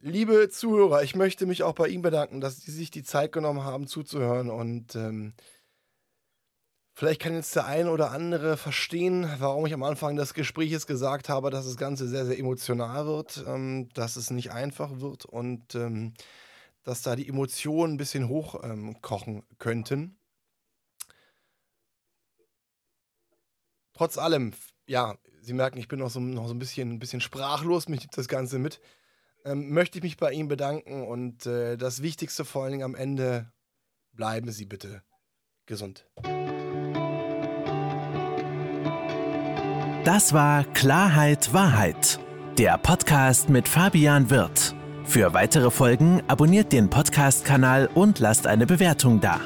Liebe Zuhörer, ich möchte mich auch bei Ihnen bedanken, dass Sie sich die Zeit genommen haben, zuzuhören. Und ähm, vielleicht kann jetzt der eine oder andere verstehen, warum ich am Anfang des Gesprächs gesagt habe, dass das Ganze sehr, sehr emotional wird, ähm, dass es nicht einfach wird. Und ähm, dass da die Emotionen ein bisschen hochkochen ähm, könnten. Trotz allem, ja, Sie merken, ich bin noch so, noch so ein, bisschen, ein bisschen sprachlos, mich das Ganze mit. Ähm, möchte ich mich bei Ihnen bedanken und äh, das Wichtigste vor allen Dingen am Ende, bleiben Sie bitte gesund. Das war Klarheit Wahrheit, der Podcast mit Fabian Wirth. Für weitere Folgen abonniert den Podcast-Kanal und lasst eine Bewertung da.